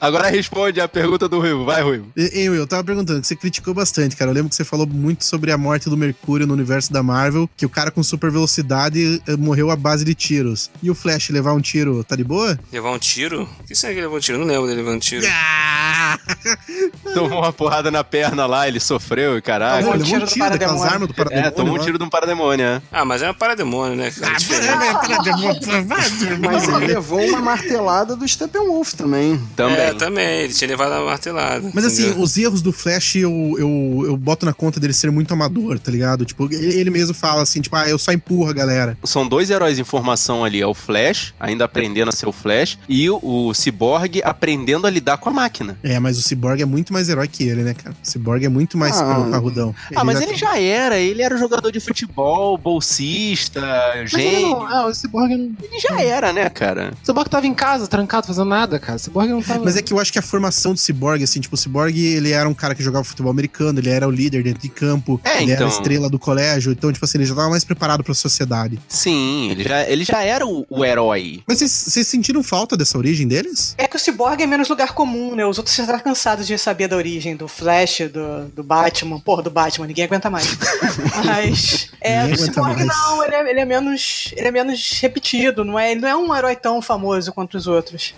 Agora responde a pergunta do Ruivo. Vai, Ruivo. E, e, Will, eu tava perguntando, você criticou bastante, cara. Eu lembro que você falou muito sobre a morte do Mercúrio no universo da Marvel, que o cara com super velocidade eh, morreu à base de tiros. E o Flash levar um tiro, tá de boa? Levar um tiro? O que será que ele levou um tiro? Eu não lembro dele levando um tiro. Ah! Tomou uma porrada na perna lá, ele sofreu e caralho. Tomou um levou um tiro daquelas parademônio. armas do parademônio. É, tomou um lá. tiro de um parademônio, né? Ah, mas é um parademônio, né? cara? É diferente. Mas ele levou uma martelada do Steppenwolf também. Também. É, também. Ele tinha levado a martelada. Mas assim, entendeu? os erros do Flash eu, eu, eu boto na conta dele ser muito amador, tá ligado? Tipo, ele mesmo fala assim, tipo, ah, eu só empurro a galera. São dois heróis em formação ali. É o Flash, ainda aprendendo a ser o Flash, e o, o Cyborg aprendendo a lidar com a máquina. É, mas o Cyborg é muito mais herói que ele, né, cara? O Cyborg é muito mais Ah. parrudão. Ah, mas ele já era. Ele era jogador de futebol, bolsista, gente. não, ah, o Cyborg não. Ele já era, né, cara? O Cyborg tava em casa, trancado, fazendo nada, cara. O Cyborg não tava. Mas é que eu acho que a formação do Cyborg, assim, tipo, o Cyborg, ele era um cara que jogava futebol americano, ele era o líder dentro de campo, É, ele era a então. estrela do colégio, então, tipo assim, ele já tava mais preparado pra sociedade. Sim, ele já, ele já era o, o herói. Mas vocês, sentiram falta dessa origem deles? É que o Cyborg é menos lugar comum, né? Os outros já estão cansados de saber da origem do Flash, do, do Batman. Porra, do Batman, ninguém aguenta mais. Mas. É, Ninguém o Cyborg mais. não, ele é, ele é menos. Ele é menos repetido, não é? Ele não é um herói tão famoso quanto os outros.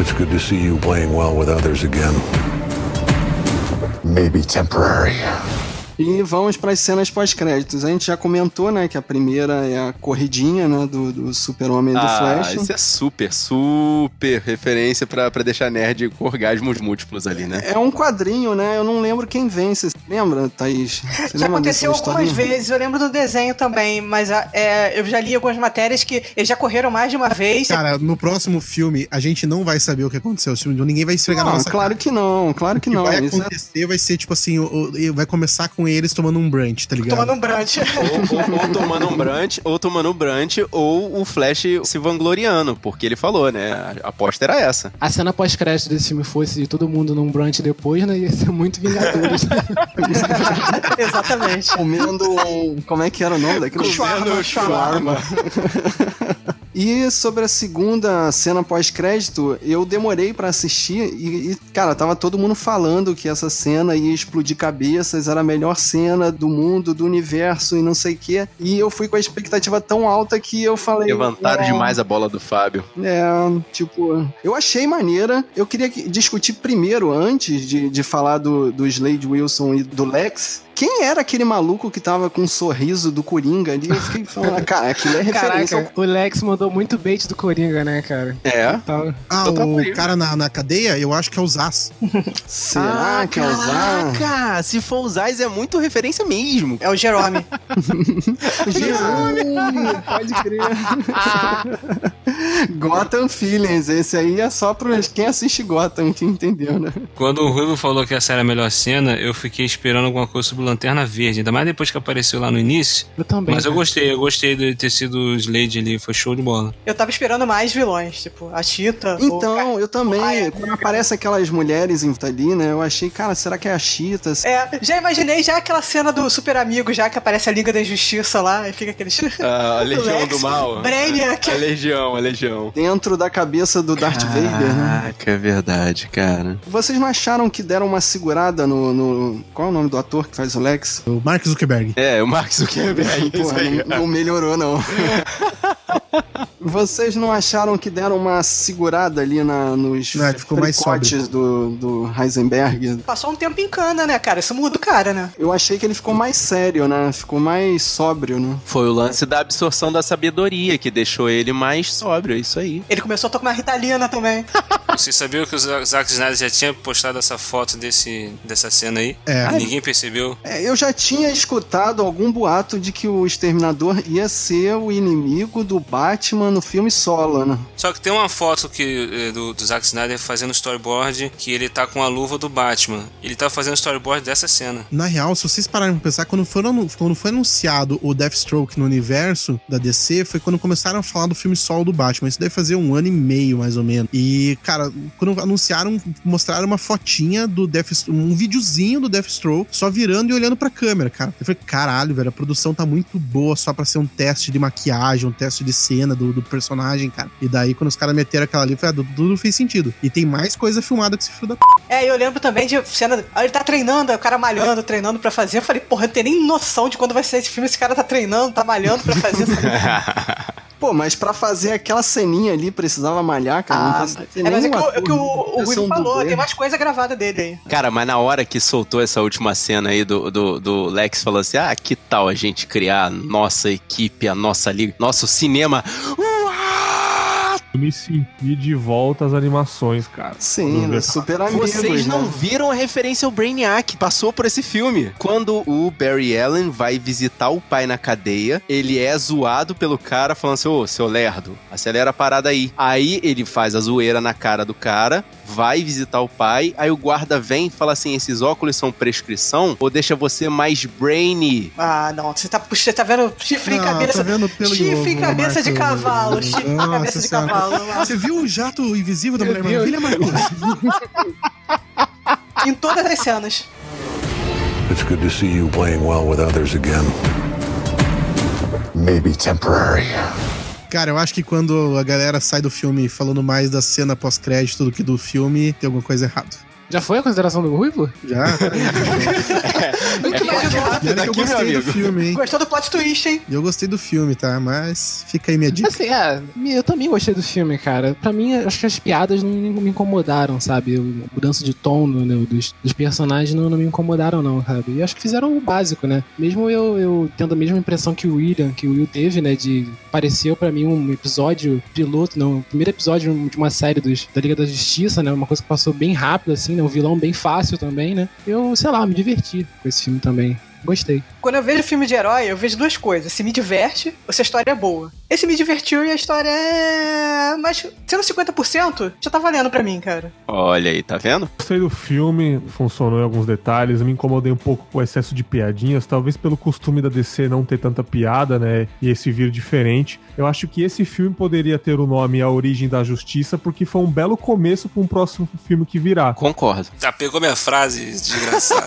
It's good to see you playing well with others again. Maybe temporary. E vamos para as cenas pós-créditos. A gente já comentou, né, que a primeira é a corridinha, né, do, do Super-Homem e do ah, Flash. isso é super, super referência pra, pra deixar nerd com orgasmos múltiplos ali, né? É um quadrinho, né? Eu não lembro quem vence. Você lembra, Thaís? Você Já aconteceu algumas historinha? vezes, eu lembro do desenho também, mas ah, é, eu já li algumas matérias que eles já correram mais de uma vez. Cara, no próximo filme, a gente não vai saber o que aconteceu. Ninguém vai esfregar na Não, nossa claro que não, claro que O que não. vai Isso é- acontecer vai ser, tipo assim, o- o- vai começar com eles tomando um brunch, tá ligado? Tomando um brunch. Ou, ou- ou tomando um brunch, ou tomando um brunch, ou o Flash se vangloriando, porque ele falou, né? A aposta era essa. A cena pós-crédito desse filme fosse de todo mundo num brunch depois, né? Ia ser muito Vingadores. Exatamente. Comendo um. Como é que era o nome daquele? Comendo shawarma. E sobre a segunda cena pós-crédito, eu demorei pra assistir e, e, cara, tava todo mundo falando que essa cena ia explodir cabeças, era a melhor cena do mundo, do universo e não sei o quê. E eu fui com a expectativa tão alta que eu falei. Levantaram "É, demais a bola do Fábio. É, tipo, eu achei maneira. Eu queria que- discutir primeiro, antes de, de falar do, do Slade Wilson e do Lex. Quem era aquele maluco que tava com um sorriso do Coringa ali? Eu fiquei falando, cara, aquilo é referência. Caraca, o Lex mandou muito bait do Coringa, né, cara? É. Tava- Ah, tava o aí. cara na, na cadeia, eu acho que é o Zaz. ao... Será que é o Zaz? Caraca, se for usar, é muito referência mesmo. É o Jerome. Jerome, pode crer. Gotham Feelings, esse aí é só pra quem assiste Gotham, que entendeu, né? Quando o Ruivo falou que essa era a melhor cena, eu fiquei esperando alguma coisa sobre Lanterna Verde, ainda mais depois que apareceu lá no início. Eu também. Mas eu cara. gostei, eu gostei de ter sido o Slade ali, foi show de bola. Eu tava esperando mais vilões, tipo, a Cheetah. o Então, eu também, Ai, quando aparecem aquelas mulheres em- ali, né, eu achei, cara, será que é a Cheetah? É, já imaginei já aquela cena do Super Amigo, já que aparece a Liga da Injustiça lá, e fica aquele. Ah, a Legião Lex, do Mal. Brainiac. A Legião, a Legião. Dentro da cabeça do Darth Vader, né? Caraca, é verdade, cara. Vocês não acharam que deram uma segurada no, no- Qual é o nome do ator que faz o Lex? O Mark Zuckerberg. É, o Mark Zuckerberg. Aí. não, não melhorou, não. Vocês não acharam que deram uma segurada ali na, nos Não, ele ficou mais fricotes do, do Heisenberg? Passou um tempo em cana, né, cara? Isso muda o cara, né? Eu achei que ele ficou mais sério, né? Ficou mais sóbrio, né? Foi o lance da absorção da sabedoria que deixou ele mais sóbrio, é isso aí. Ele começou a tomar Ritalina também. Você sabia que o Zack Snyder já tinha postado essa foto desse, dessa cena aí? É. E Ninguém percebeu. É, eu já tinha escutado algum boato de que o Exterminador ia ser o inimigo do Batman no filme solo, né? Só que tem uma foto que, eh, do, do Zack Snyder fazendo storyboard que ele tá com a luva do Batman. Ele tá fazendo storyboard dessa cena. Na real, se vocês pararem pra pensar, quando, foram, quando foi anunciado o Deathstroke no universo da DC, foi quando começaram a falar do filme solo do Batman. Isso deve fazer um ano e meio, mais ou menos. E, cara, quando anunciaram, mostraram uma fotinha do Deathstroke, um videozinho do Deathstroke, só virando e olhando pra câmera, cara. Eu falei, caralho, velho, a produção tá muito boa só pra ser um teste de maquiagem, um teste de cena do, do personagem, cara. E daí, quando os caras meteram aquela ali, falei, ah, tudo fez sentido. E tem mais coisa filmada que esse filho da p. É, eu lembro também de cena. Aí ele tá treinando, aí o cara malhando, treinando pra fazer. Eu falei, porra, eu não tenho nem noção de quando vai ser esse filme. Esse cara tá treinando, tá malhando pra fazer essa. Pô, mas pra fazer aquela ceninha ali precisava malhar, cara. não Ah, ter é, mas é que, o- é que o, não o Will falou, dublê. tem mais coisa gravada dele aí. Cara, mas na hora que soltou essa última cena aí do, do, do Lex falou assim: ah, que tal a gente criar a nossa equipe, a nossa liga, nosso cinema. Woo! Eu me senti de volta às animações, cara. Sim, super amigos, Vocês não né? viram a referência ao Brainiac, passou por esse filme. Quando o Barry Allen vai visitar o pai na cadeia, ele é zoado pelo cara falando assim, ô, seu lerdo, acelera a parada aí. Aí ele faz a zoeira na cara do cara, vai visitar o pai, aí o guarda vem e fala assim, esses óculos são prescrição ou deixa você mais brainy? Ah, não, você tá, você tá vendo chifre em Ah, cabeça. tá vendo pelo chifre em cabeça de cavalo, chifre em cabeça de Senhora. Cavalo. Você viu o jato invisível da Mulher vi. Maravilha, Marcos? em todas as cenas. It's good to see you playing well with others again. Maybe temporary. Cara, eu acho que quando a galera sai do filme falando mais da cena pós-crédito do que do filme, tem alguma coisa errada. Já foi a consideração do Ruivo? Já? Nunca imaginou. Olha que eu Aqui, meu gostei do filme, hein? Gostou do plot twist, hein? Eu gostei do filme, tá? Mas fica aí minha dica. Assim, é, eu também gostei do filme, cara. Pra mim, acho que as piadas não me incomodaram, sabe? O mudança de tom né, dos, dos personagens não, não me incomodaram, não, sabe? E acho que fizeram o básico, né? Mesmo eu, eu tendo a mesma impressão que o William, que o Will teve, né? De pareceu pra mim um episódio piloto, não, o primeiro episódio de uma série dos, da Liga da Justiça, né? Uma coisa que passou bem rápido, assim, né? Um vilão bem fácil também, né? Eu, sei lá, me diverti com esse filme também. Gostei. Quando eu vejo filme de herói, eu vejo duas coisas. Se me diverte ou se a história é boa. Esse me divertiu e a história é. Mas sendo 50%, já tá valendo pra mim, cara. Olha aí, tá vendo? Gostei do filme, funcionou em alguns detalhes. Eu me incomodei um pouco com o excesso de piadinhas, talvez pelo costume da DC não ter tanta piada, né? E esse vir diferente. Eu acho que esse filme poderia ter o nome A Origem da Justiça, porque foi um belo começo para um próximo filme que virá. Concordo. Já pegou minha frase, desgraçado.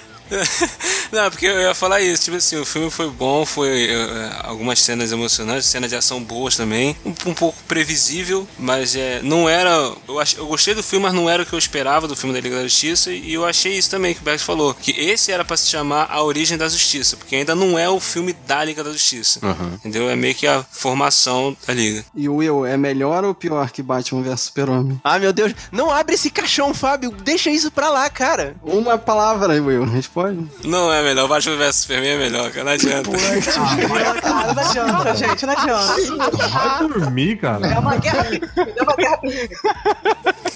Não, porque eu ia falar isso, tipo assim, o filme foi bom, foi eh, algumas cenas emocionantes, cenas de ação boas também, um, um pouco previsível, mas é, não era. Eu, ach, eu gostei do filme, mas não era o que eu esperava do filme da Liga da Justiça, e eu achei isso também que o Beck falou, que esse era pra se chamar A Origem da Justiça, porque ainda não é o filme da Liga da Justiça. Entendeu? É meio que a formação da Liga. E Will, é melhor ou pior que Batman vs Super-Homem? Ah, meu Deus. Não abre esse caixão, Fábio. Deixa isso pra lá, cara. Uma palavra, Will, responde. Não é melhor, Batman vs Superman é melhor, cara. Não adianta. Cara, não adianta, gente, não adianta. Vai dormir, cara. É uma guerra é uma guerra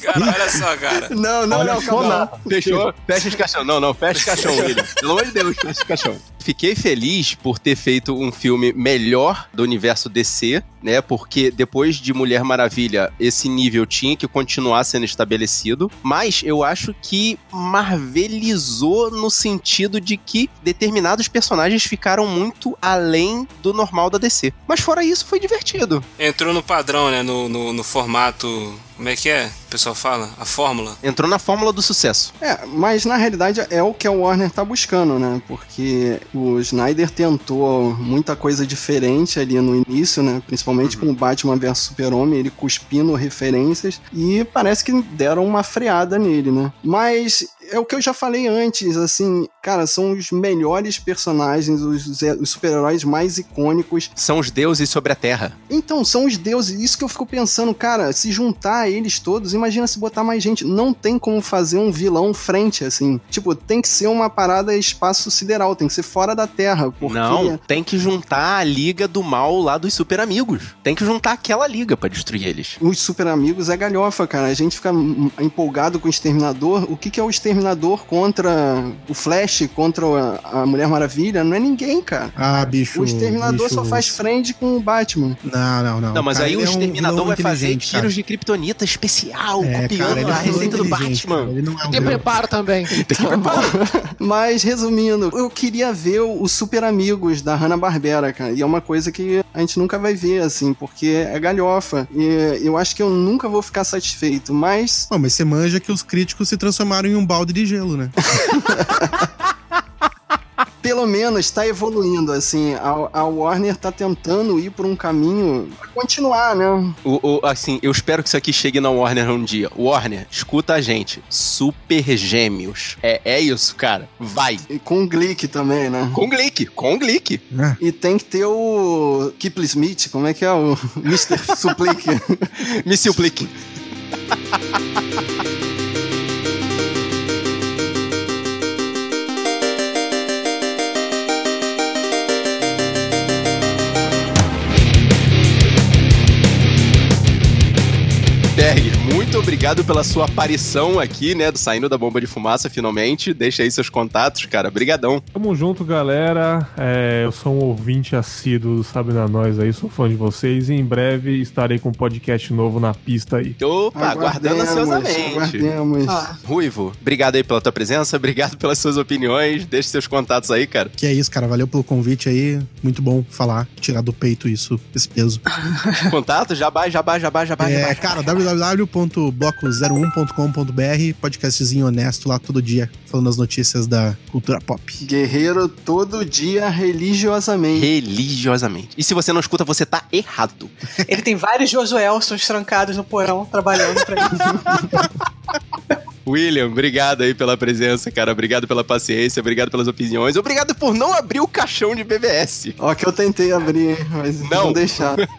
Cara, olha só, cara. Não, não, Olha não, calma. Fechou? Fecha esse caixão. Não, não, fecha esse caixão, William. Pelo amor de Deus, fecha esse caixão. Fiquei feliz por ter feito um filme melhor do universo DC, né? Porque depois de Mulher Maravilha, esse nível tinha que continuar sendo estabelecido. Mas eu acho que marvelizou no sentido de que determinados personagens ficaram muito além do normal da DC. Mas fora isso, foi divertido. Entrou no padrão, né? No, no, no formato. Como é que é? O pessoal fala? A fórmula. Entrou na fórmula do sucesso. É, mas na realidade é o que a Warner tá buscando, né? Porque o Snyder tentou muita coisa diferente ali no início, né? Principalmente com o Batman vs Super-Homem, ele cuspindo referências e parece que deram uma freada nele, né? Mas é o que eu já falei antes, assim, cara, são os melhores personagens, os, os super-heróis mais icônicos. São os deuses sobre a Terra. Então, são os deuses. Isso que eu fico pensando, cara, se juntar eles todos, imagina se botar mais gente. Não tem como fazer um vilão frente, assim. Tipo, tem que ser uma parada espaço sideral, tem que ser fora da Terra. Porque... Não, tem que juntar a liga do mal lá dos super amigos. Tem que juntar aquela liga pra destruir eles. Os super amigos é galhofa, cara. A gente fica empolgado com o Exterminador. O que, que é o Exterminador contra o Flash, contra a, a Mulher Maravilha? Não é ninguém, cara. Ah, bicho. O Exterminador bicho. só faz frente com o Batman. Não, não, não. Não, mas Cara, aí o ele é um exterminador vai fazer cara. tiros de kryptonita especial, É, copiando cara, é a vilão receita do Batman. cara. Ele não é um Tem preparo também. Tá bom. Mas, resumindo, eu queria ver o Super Amigos da Hanna-Barbera, cara. E é uma coisa que a gente nunca vai ver, assim, porque é galhofa. E eu acho que eu nunca vou ficar satisfeito, mas... Bom, mas você manja que os críticos se transformaram em um balde de gelo, né? Pelo menos tá evoluindo, assim. A, a Warner tá tentando ir por um caminho pra continuar, né? O, o- assim, eu espero que isso aqui chegue na Warner um dia. Warner, escuta a gente. Super Gêmeos. É, é isso, cara. Vai. E com o Glick também, né? Com Glick, com Glick. Ah, E tem que ter o Kipling Smith, como é que é o Mr. Suplique? Me suplique. Obrigado pela sua aparição aqui, né? Saindo da bomba de fumaça, finalmente. Deixa aí seus contatos, cara. Brigadão. Tamo junto, galera. É, eu sou um ouvinte assíduo do Sabe na Nós aí, sou fã de vocês. E em breve estarei com um podcast novo na pista aí. Opa, aguardando ansiosamente. Aguardemos. Ah, Ruivo, obrigado aí pela tua presença, obrigado pelas suas opiniões. Deixe seus contatos aí, cara. que é isso, cara. Valeu pelo convite aí. Muito bom falar, tirar do peito isso, esse peso. Contato, jabá, jabá, jabá, jabá, É, jabá. cara, www.bloco01.com.br, podcastzinho honesto lá todo dia, falando as notícias da cultura pop. Guerreiro todo dia religiosamente. Religiosamente. E se você não escuta, você tá errado. ele tem vários Josuelsons trancados no porão, trabalhando pra ele. William, obrigado aí pela presença, cara. Obrigado pela paciência, obrigado pelas opiniões. Obrigado por não abrir o caixão de BBS. Ó, que eu tentei abrir, hein, mas não, Não. deixaram.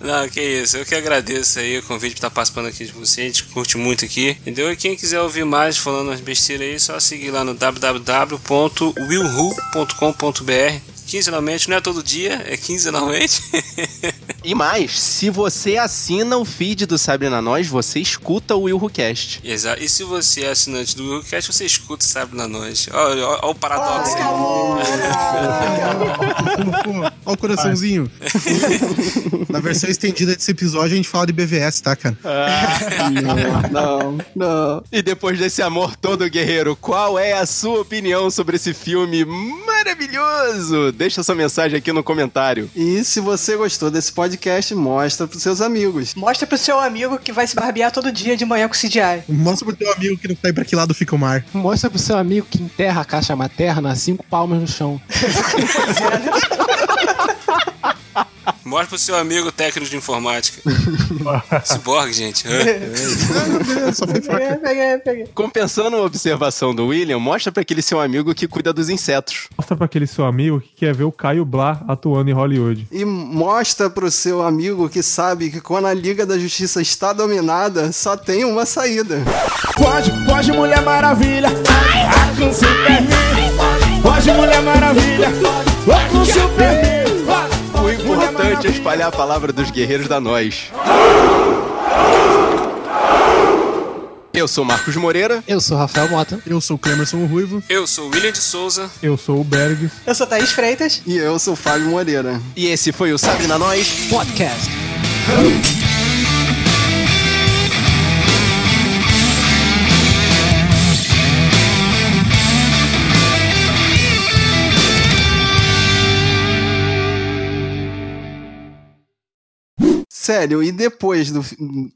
Não, que isso. Eu que agradeço aí o convite por estar participando aqui de você. A gente curte muito aqui. Entendeu? E quem quiser ouvir mais falando as besteiras aí, só seguir lá no www.willhu.com.br. Quinzenalmente, não é todo dia, é quinzenalmente. E mais, se você assina o feed do Sabrina Nós, você escuta o Will Who Cast. Exato. E se você é assinante do Willcast, você escuta, sabe, na noite. Olha, olha o paradoxo aí. Olha o coraçãozinho. Na versão estendida desse episódio, a gente fala de BVS, tá, cara? Não, não. E depois desse amor todo, guerreiro, qual é a sua opinião sobre esse filme maravilhoso? Deixa sua mensagem aqui no comentário. E se você gostou desse podcast, mostra pros seus amigos. Mostra pro seu amigo que vai se barbear todo dia de manhã com CGI. Mostra pro teu amigo que não sabe pra que lado fica o mar. Mostra pro seu amigo que enterra a caixa materna a cinco palmas no chão. Mostra pro seu amigo técnico de informática. Cyborg, gente. Peguei, peguei. Compensando a observação do William, mostra pra aquele seu amigo que cuida dos insetos. Mostra pra aquele seu amigo que quer ver o Caio Blá atuando em Hollywood. E mostra pro seu amigo que sabe que quando a Liga da Justiça está dominada, só tem uma saída. Pode, pode, Mulher Maravilha. Vai com Superman. Pode, Mulher Maravilha. Vai com Superman. Importante é espalhar a palavra dos guerreiros da nós. Eu sou Marcos Moreira. Eu sou Rafael Mota. Eu sou o Clemerson Ruivo. Eu sou o William de Souza. Eu sou o Bergs. Eu sou Thaís Freitas. E eu sou o Fábio Moreira. E esse foi o Sabe na Nós. Podcast. Sério, e depois do.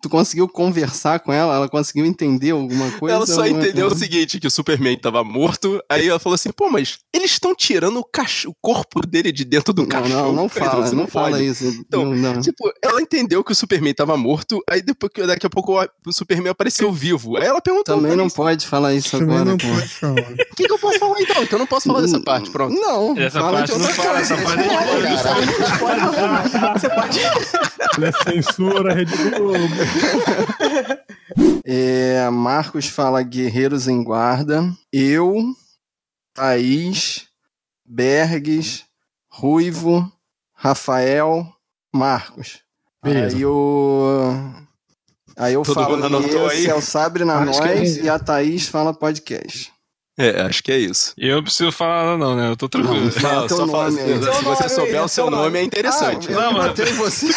Tu conseguiu conversar com ela? Ela conseguiu entender alguma coisa? ela só entendeu o coisa? seguinte, que o Superman tava morto. Aí ela falou assim, pô, mas eles estão tirando o, cach... o corpo dele de dentro do Não, cachorro. não, não cara, fala, você não fala isso. Então, não, não. Tipo, ela entendeu que o Superman tava morto, aí depois que daqui a pouco o- o Superman apareceu vivo. Aí ela perguntou Também não mim, pode falar isso Também agora, não pode falar. O que, que eu posso falar então? Então eu não posso falar dessa parte, pronto. Não, Essa fala parte não fala, essa parte não fala. Você pode. Censura, Rede Globo. É, Marcos fala Guerreiros em Guarda. Eu, Thaís, Bergs, Ruivo, Rafael, Marcos. Beleza. Aí eu. Aí eu Todo falo mundo anotou esse aí? é o Sabre na Acho é Nós e a Thaís fala podcast. É, acho que é isso. E eu não preciso falar nada, não, né? Eu tô tranquilo. Não, Fala só fala nome assim, se você nome souber o seu nome, nome. é interessante. Ah, eu Não, mano. botei você.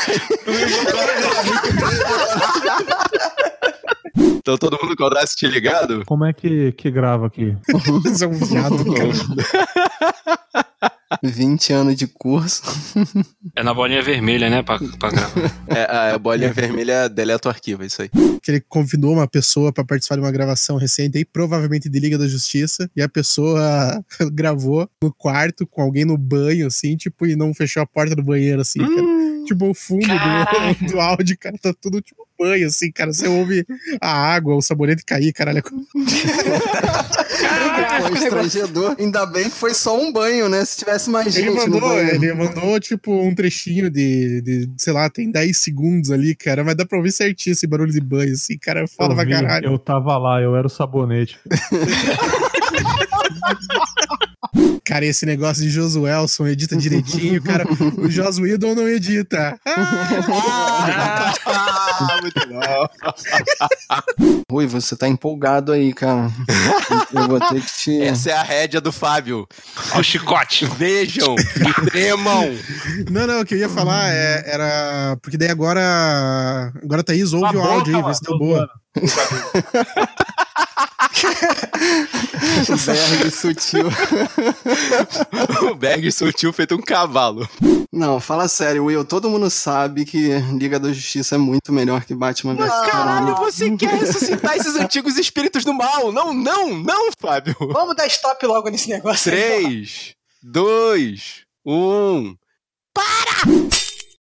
Então todo mundo com o Audacity ligado? Como é que, que grava aqui? Você é um viado, cara. 20 anos de curso. É na bolinha vermelha, né? Pra, pra gravar. É, a bolinha vermelha deleta o arquivo, é isso aí. que ele convidou uma pessoa pra participar de uma gravação recente aí, provavelmente de Liga da Justiça, e a pessoa gravou no quarto com alguém no banho, assim, tipo, e não fechou a porta do banheiro, assim, cara. Tipo, o fundo do, do áudio, cara, tá tudo tipo banho, assim, cara. Você ouve a água, o sabonete cair, caralho. Constrangedor. Ainda bem que foi só um banho, né? Se tivesse mais Ele gente mandou, ele mandou, tipo, um trechinho de, de, sei lá, tem 10 segundos ali, cara, mas dá pra ouvir certinho esse barulho de banho, assim, cara, foda eu, pra vi, caralho. eu tava lá, eu era o sabonete. Cara, esse negócio de Josuelson edita direitinho, cara. O Joss Whedon não edita. Ah, muito bom. Rui, você tá empolgado aí, cara. Eu vou ter que te. Essa é a rédea do Fábio. Ó o chicote. Vejam e tremam. Não, não, o que eu ia falar é- era. Porque daí agora. Agora Thaís ouve Tá o áudio aí, vê se deu tô boa. Berg sutil. O Berg sutil feito um cavalo. Não, fala sério, Will. Todo mundo sabe que Liga da Justiça é muito melhor que Batman vs Caralho, você quer ressuscitar esses antigos espíritos do mal? Não, não, não, Fábio. Vamos dar stop logo nesse negócio. aí. 3, 2, 1. Para!